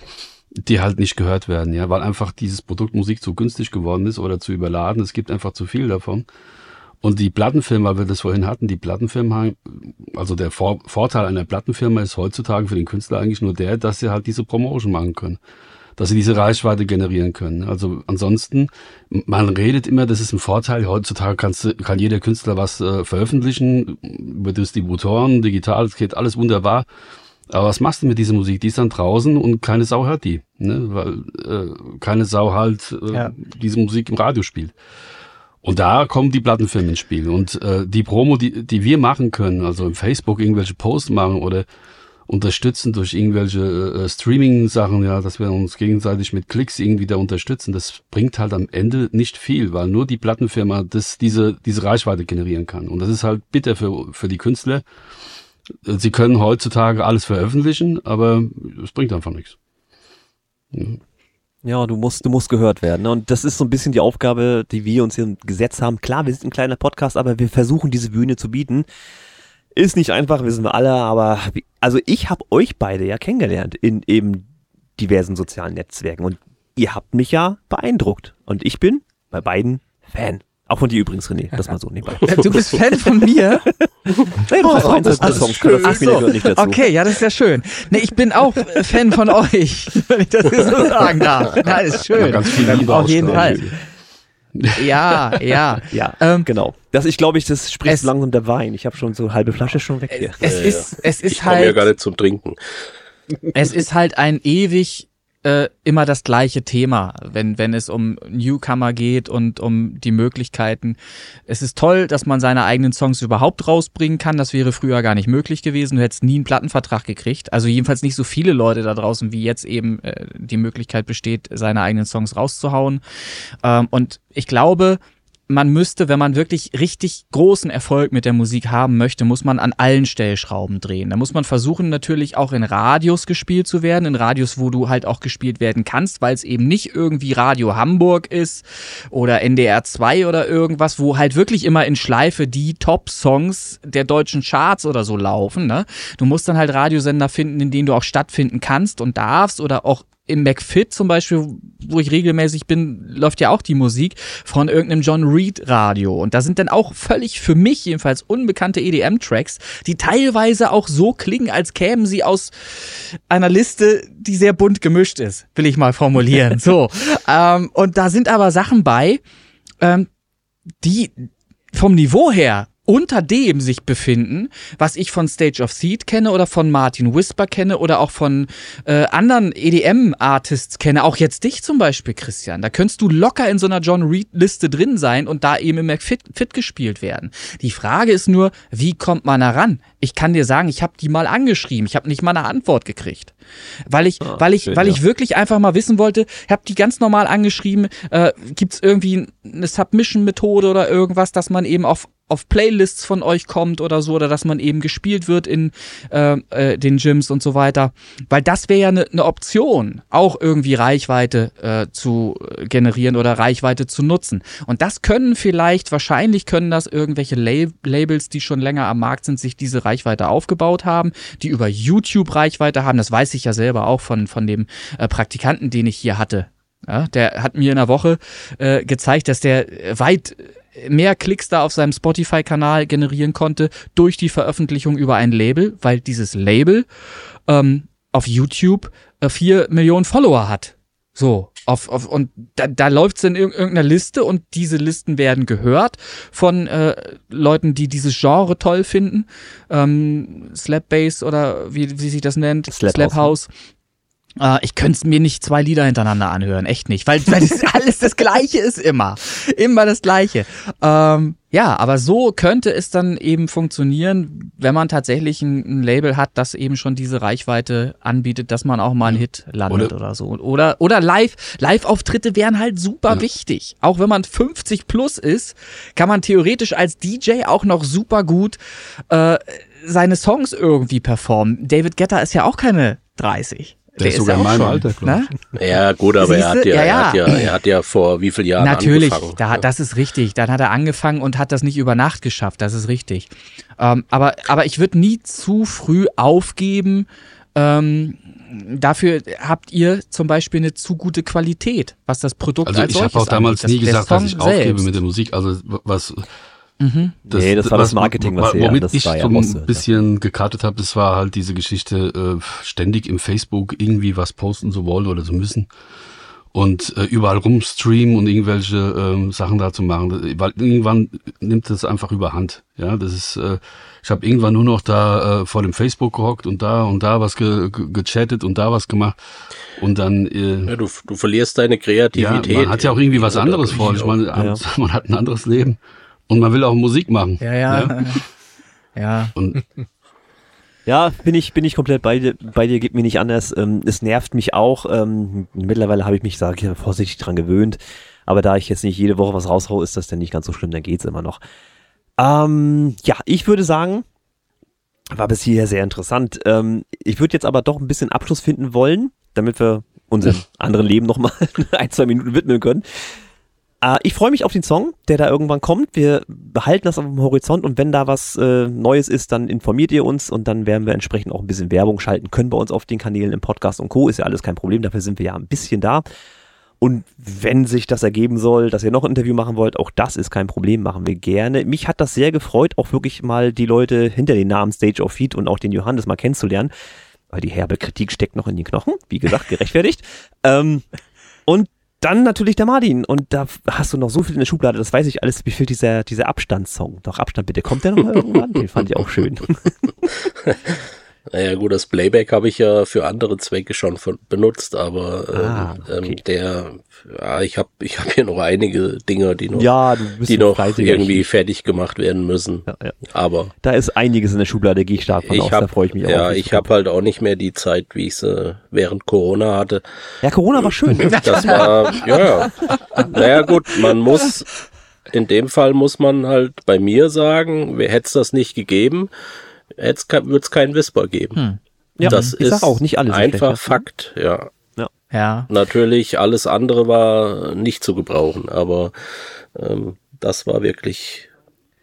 die halt nicht gehört werden, ja, weil einfach dieses Produkt Musik zu günstig geworden ist oder zu überladen. Es gibt einfach zu viel davon. Und die Plattenfirma, weil wir das vorhin hatten, die Plattenfirma, also der Vor Vorteil einer Plattenfirma ist heutzutage für den Künstler eigentlich nur der, dass sie halt diese Promotion machen können. Dass sie diese Reichweite generieren können. Also ansonsten, man redet immer, das ist ein Vorteil. Heutzutage kannst, kann jeder Künstler was äh, veröffentlichen, über Distributoren, digital, es geht alles wunderbar. Aber was machst du mit dieser Musik? Die ist dann draußen und keine Sau hört die, ne? weil äh, keine Sau halt äh, ja. diese Musik im Radio spielt. Und da kommen die Plattenfirmen ins Spiel. Und äh, die Promo, die, die wir machen können, also im Facebook irgendwelche Posts machen oder unterstützen durch irgendwelche äh, Streaming-Sachen, ja, dass wir uns gegenseitig mit Klicks irgendwie da unterstützen, das bringt halt am Ende nicht viel, weil nur die Plattenfirma das, diese, diese Reichweite generieren kann. Und das ist halt bitter für, für die Künstler. Sie können heutzutage alles veröffentlichen, aber es bringt einfach nichts. Ja. Ja, du musst, du musst gehört werden. Ne? Und das ist so ein bisschen die Aufgabe, die wir uns hier gesetzt haben. Klar, wir sind ein kleiner Podcast, aber wir versuchen diese Bühne zu bieten. Ist nicht einfach, wissen wir alle, aber also ich habe euch beide ja kennengelernt in eben diversen sozialen Netzwerken und ihr habt mich ja beeindruckt und ich bin bei beiden Fan. Auch von dir übrigens, René, das mal so nebenbei. Du bist Fan von mir? nee, du hast oh, das ach, Songs, ach so. nicht dazu. Okay, ja, das ist ja schön. Nee, ich bin auch Fan von euch, wenn ich das so sagen darf. Ja, ist schön. Ja, ganz viel Liebe Auf jeden Fall. Ja, ja. Ja, ähm, genau. Das, ich glaube, ich, das spricht so langsam der Wein. Ich habe schon so halbe Flasche schon weg hier. Es, es ja, ist, es ist ich halt. ja gar nicht zum Trinken. Es ist halt ein ewig äh, immer das gleiche Thema, wenn, wenn es um Newcomer geht und um die Möglichkeiten. Es ist toll, dass man seine eigenen Songs überhaupt rausbringen kann. Das wäre früher gar nicht möglich gewesen. Du hättest nie einen Plattenvertrag gekriegt. Also jedenfalls nicht so viele Leute da draußen, wie jetzt eben äh, die Möglichkeit besteht, seine eigenen Songs rauszuhauen. Ähm, und ich glaube, man müsste, wenn man wirklich richtig großen Erfolg mit der Musik haben möchte, muss man an allen Stellschrauben drehen. Da muss man versuchen, natürlich auch in Radios gespielt zu werden, in Radios, wo du halt auch gespielt werden kannst, weil es eben nicht irgendwie Radio Hamburg ist oder NDR 2 oder irgendwas, wo halt wirklich immer in Schleife die Top-Songs der deutschen Charts oder so laufen. Ne? Du musst dann halt Radiosender finden, in denen du auch stattfinden kannst und darfst oder auch im McFit zum Beispiel, wo ich regelmäßig bin, läuft ja auch die Musik von irgendeinem John Reed Radio. Und da sind dann auch völlig für mich jedenfalls unbekannte EDM-Tracks, die teilweise auch so klingen, als kämen sie aus einer Liste, die sehr bunt gemischt ist, will ich mal formulieren. so. ähm, und da sind aber Sachen bei, ähm, die vom Niveau her unter dem sich befinden, was ich von Stage of Seed kenne oder von Martin Whisper kenne oder auch von äh, anderen EDM-Artists kenne, auch jetzt dich zum Beispiel, Christian. Da könntest du locker in so einer John Reed-Liste drin sein und da eben im McFit fit gespielt werden. Die Frage ist nur, wie kommt man da ran? Ich kann dir sagen, ich habe die mal angeschrieben, ich habe nicht mal eine Antwort gekriegt. Weil ich, ah, weil ich, schön, weil ja. ich wirklich einfach mal wissen wollte, ich habe die ganz normal angeschrieben, äh, gibt es irgendwie eine Submission-Methode oder irgendwas, dass man eben auf auf Playlists von euch kommt oder so, oder dass man eben gespielt wird in äh, äh, den Gyms und so weiter. Weil das wäre ja eine ne Option, auch irgendwie Reichweite äh, zu generieren oder Reichweite zu nutzen. Und das können vielleicht, wahrscheinlich können das irgendwelche Lab Labels, die schon länger am Markt sind, sich diese Reichweite aufgebaut haben, die über YouTube Reichweite haben. Das weiß ich ja selber auch von, von dem äh, Praktikanten, den ich hier hatte. Ja, der hat mir in der Woche äh, gezeigt, dass der weit mehr Klicks da auf seinem Spotify-Kanal generieren konnte durch die Veröffentlichung über ein Label, weil dieses Label ähm, auf YouTube äh, vier Millionen Follower hat. So, auf, auf, und da, da läuft es in irgendeiner Liste und diese Listen werden gehört von äh, Leuten, die dieses Genre toll finden. Ähm, Slap Bass oder wie, wie sich das nennt, Slap, Slap House. House. Äh, ich könnte mir nicht zwei Lieder hintereinander anhören, echt nicht, weil, weil das alles das Gleiche ist immer. Immer das Gleiche. Ähm, ja, aber so könnte es dann eben funktionieren, wenn man tatsächlich ein, ein, Label hat, das eben schon diese Reichweite anbietet, dass man auch mal einen Hit landet oder, oder so. Oder, oder live, Live-Auftritte wären halt super ja. wichtig. Auch wenn man 50 plus ist, kann man theoretisch als DJ auch noch super gut äh, seine Songs irgendwie performen. David Guetta ist ja auch keine 30. Der, der ist sogar in meinem Alter, glaube ich. Ja, gut, aber er hat ja, ja, ja. Er, hat ja, er hat ja vor wie vielen Jahren Natürlich, angefangen. Natürlich, da, das ist richtig. Dann hat er angefangen und hat das nicht über Nacht geschafft, das ist richtig. Ähm, aber, aber ich würde nie zu früh aufgeben. Ähm, dafür habt ihr zum Beispiel eine zu gute Qualität, was das Produkt also als ich habe auch damals angeht, nie gesagt, dass ich aufgebe mit der Musik. Also was Mhm. Das, nee, das war das Marketing, was, was Womit ja, ich so ein ja bisschen gekartet habe, das war halt diese Geschichte, äh, ständig im Facebook irgendwie was posten zu wollen oder zu müssen und äh, überall rumstreamen und irgendwelche ähm, Sachen da zu machen, weil irgendwann nimmt das einfach überhand. Ja, das ist, äh, ich habe irgendwann nur noch da äh, vor dem Facebook gehockt und da und da was ge ge gechattet und da was gemacht und dann. Äh, ja, du, du verlierst deine Kreativität. Ja, man hat ja auch irgendwie was anderes vor. Ich meine, ja. man hat ein anderes Leben. Und man will auch Musik machen. Ja, ja. Ja. ja. Und ja, bin ich, bin ich komplett bei dir, bei dir, geht mir nicht anders. Ähm, es nervt mich auch. Ähm, mittlerweile habe ich mich, sage ich, vorsichtig dran gewöhnt. Aber da ich jetzt nicht jede Woche was raushaue, ist das denn nicht ganz so schlimm, dann geht's immer noch. Ähm, ja, ich würde sagen, war bis hierher sehr interessant. Ähm, ich würde jetzt aber doch ein bisschen Abschluss finden wollen, damit wir unserem anderen Leben nochmal ein, zwei Minuten widmen können. Äh, ich freue mich auf den Song, der da irgendwann kommt. Wir behalten das auf dem Horizont und wenn da was äh, Neues ist, dann informiert ihr uns und dann werden wir entsprechend auch ein bisschen Werbung schalten können bei uns auf den Kanälen im Podcast und Co. Ist ja alles kein Problem, dafür sind wir ja ein bisschen da. Und wenn sich das ergeben soll, dass ihr noch ein Interview machen wollt, auch das ist kein Problem, machen wir gerne. Mich hat das sehr gefreut, auch wirklich mal die Leute hinter den Namen Stage of Feed und auch den Johannes mal kennenzulernen, weil die herbe Kritik steckt noch in den Knochen, wie gesagt, gerechtfertigt. ähm, und dann natürlich der Martin. Und da hast du noch so viel in der Schublade, das weiß ich alles. Wie fehlt dieser, dieser Abstandssong? Doch, Abstand bitte. Kommt der noch irgendwann? Den fand ich auch schön. Naja, gut, das Playback habe ich ja für andere Zwecke schon benutzt, aber ähm, ah, ähm, okay. der, ja, ich habe ich hab hier noch einige Dinge, die noch, ja, die noch irgendwie fertig gemacht werden müssen. Ja, ja. Aber da ist einiges in der Schublade, gehe ich stark von ich aus, hab, da freue ich mich auch. Ja, ich habe halt auch nicht mehr die Zeit, wie ich sie während Corona hatte. Ja, Corona war schön. Das war, ja, ja. Naja, gut, man muss in dem Fall muss man halt bei mir sagen, wer hätte es das nicht gegeben, jetzt wird es keinen Whisper geben. Hm. Ja, das ist auch nicht alles einfach Fakt, ja. ja. Ja. Natürlich, alles andere war nicht zu gebrauchen, aber ähm, das war wirklich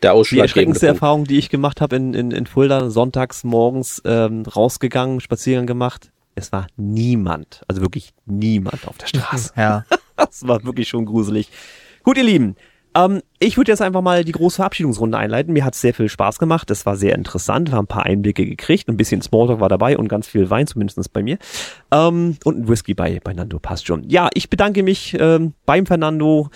der ausschlaggebende Die erschreckendste Punkt. Erfahrung, die ich gemacht habe in, in, in Fulda, sonntags morgens ähm, rausgegangen, Spaziergang gemacht. Es war niemand, also wirklich niemand auf der Straße. Ja. das war wirklich schon gruselig. Gut, ihr Lieben, ähm, ich würde jetzt einfach mal die große Verabschiedungsrunde einleiten. Mir hat es sehr viel Spaß gemacht. Das war sehr interessant. Wir haben ein paar Einblicke gekriegt. Ein bisschen Smalltalk war dabei und ganz viel Wein, zumindest bei mir. Ähm, und ein Whisky bei, bei Nando passt schon. Ja, ich bedanke mich ähm, beim Fernando.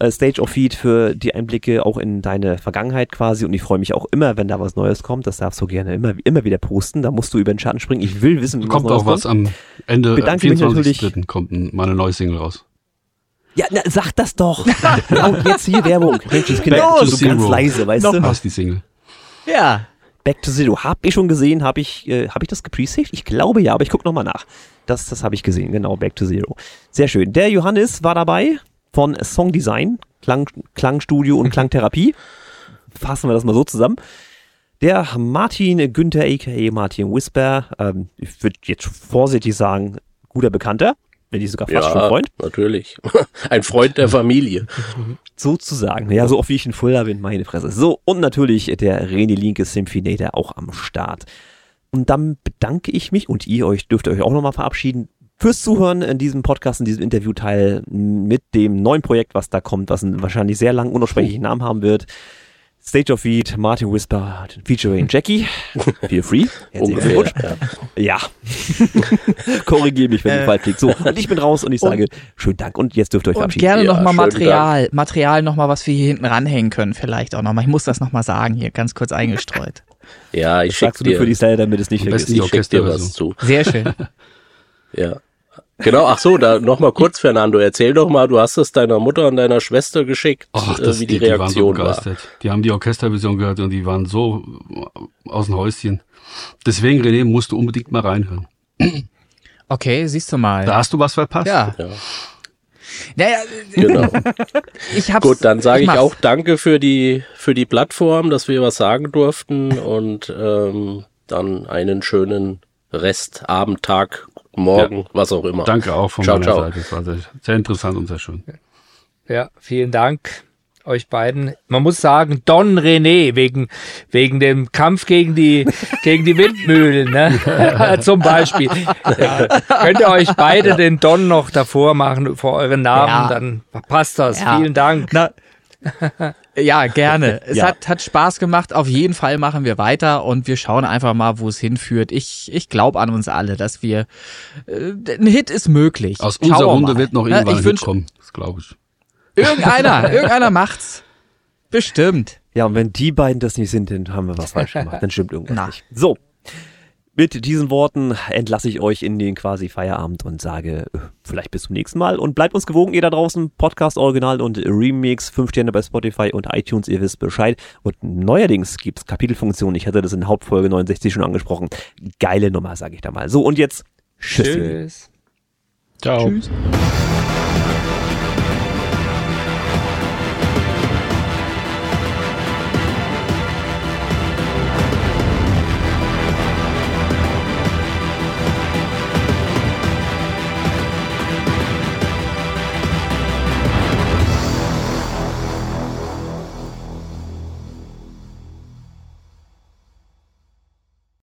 Äh, Stage of Feed für die Einblicke auch in deine Vergangenheit quasi und ich freue mich auch immer, wenn da was Neues kommt. Das darfst du gerne immer, immer wieder posten. Da musst du über den Schatten springen. Ich will wissen, wie kommt was auch was kommt. am Ende. Bedanke mich natürlich. kommt meine neue Single raus. Ja, na, sag das doch. Und jetzt hier Werbung. Mensch, Kinder, so ganz leise, weißt Noch du? Noch die Single. Ja. Back to Zero. Hab ich schon gesehen, habe ich, äh, hab ich das gepresaved? Ich glaube ja, aber ich guck noch mal nach. Das, das habe ich gesehen, genau, Back to Zero. Sehr schön. Der Johannes war dabei von Song Design, Klang, Klangstudio und Klangtherapie. Fassen wir das mal so zusammen. Der Martin Günther, a.k.a. Martin Whisper, ähm, ich würde jetzt vorsichtig sagen, guter Bekannter wenn nicht sogar fast ja, schon Freund. natürlich. Ein Freund der Familie. Sozusagen. Ja, so oft wie ich in Fulda bin, meine Fresse. So, und natürlich der René Linke Symphinator auch am Start. Und dann bedanke ich mich und ihr euch dürft euch auch nochmal verabschieden fürs Zuhören in diesem Podcast, in diesem Interviewteil mit dem neuen Projekt, was da kommt, was einen wahrscheinlich sehr langen, unaussprechlichen Namen haben wird. Stage of Feed, Martin Whisper, featuring Jackie. Feel free. Ungefähr, ja. ja. Korrigiere mich, wenn äh. ich falsch liegt. So, und ich bin raus und ich sage und, schönen Dank und jetzt dürft ihr euch verabschieden. gerne ja, nochmal Material, Dank. Material nochmal, was wir hier hinten ranhängen können, vielleicht auch nochmal. Ich muss das nochmal sagen, hier ganz kurz eingestreut. ja, ich schicke dir. für die Seite, damit es nicht vergisst. Ich schicke dir was zu. Sehr schön. ja. Genau, ach so, da nochmal kurz, Fernando, erzähl doch mal, du hast es deiner Mutter und deiner Schwester geschickt, Ach, das, äh, wie die, die, die waren so Reaktion war. Die haben die Orchesterversion gehört und die waren so aus dem Häuschen. Deswegen, René, musst du unbedingt mal reinhören. Okay, siehst du mal. Da hast du was verpasst. ja. Ja. Naja, Genau. ich hab's. Gut, dann sage ich mach's. auch Danke für die für die Plattform, dass wir was sagen durften und ähm, dann einen schönen Rest, Morgen, was auch immer. Danke auch von Ciao, meiner ciao. Seite. Es war sehr, sehr interessant und sehr schön. Ja, vielen Dank euch beiden. Man muss sagen, Don René wegen wegen dem Kampf gegen die gegen die Windmühlen, ne? Zum Beispiel. Ja, könnt ihr euch beide den Don noch davor machen vor euren Namen, Ja. dann passt das. Ja. Vielen Dank. Na, ja, gerne. Es Ja. Hat, hat Spaß gemacht. Auf jeden Fall machen wir weiter und wir schauen einfach mal, wo es hinführt. Ich, ich glaube an uns alle, dass wir äh, ein Hit ist möglich. Aus Schauen unserer Runde mal. wird noch irgendwann ich ein Hit kommen. Das glaube ich. Irgendeiner, irgendeiner macht's. Bestimmt. Ja, und wenn die beiden das nicht sind, dann haben wir was falsch gemacht. Dann stimmt irgendwas Na. nicht. So. Mit diesen Worten entlasse ich euch in den quasi Feierabend und sage äh, vielleicht bis zum nächsten Mal und bleibt uns gewogen, ihr da draußen. Podcast Original und Remix, 5 Sterne bei Spotify und iTunes, ihr wisst Bescheid. Und neuerdings gibt's Kapitelfunktionen. Ich hatte das in Hauptfolge 69 schon angesprochen. Geile Nummer, sage ich da mal. So, und jetzt Tschüss. Tschüss. Ciao. Tschüss.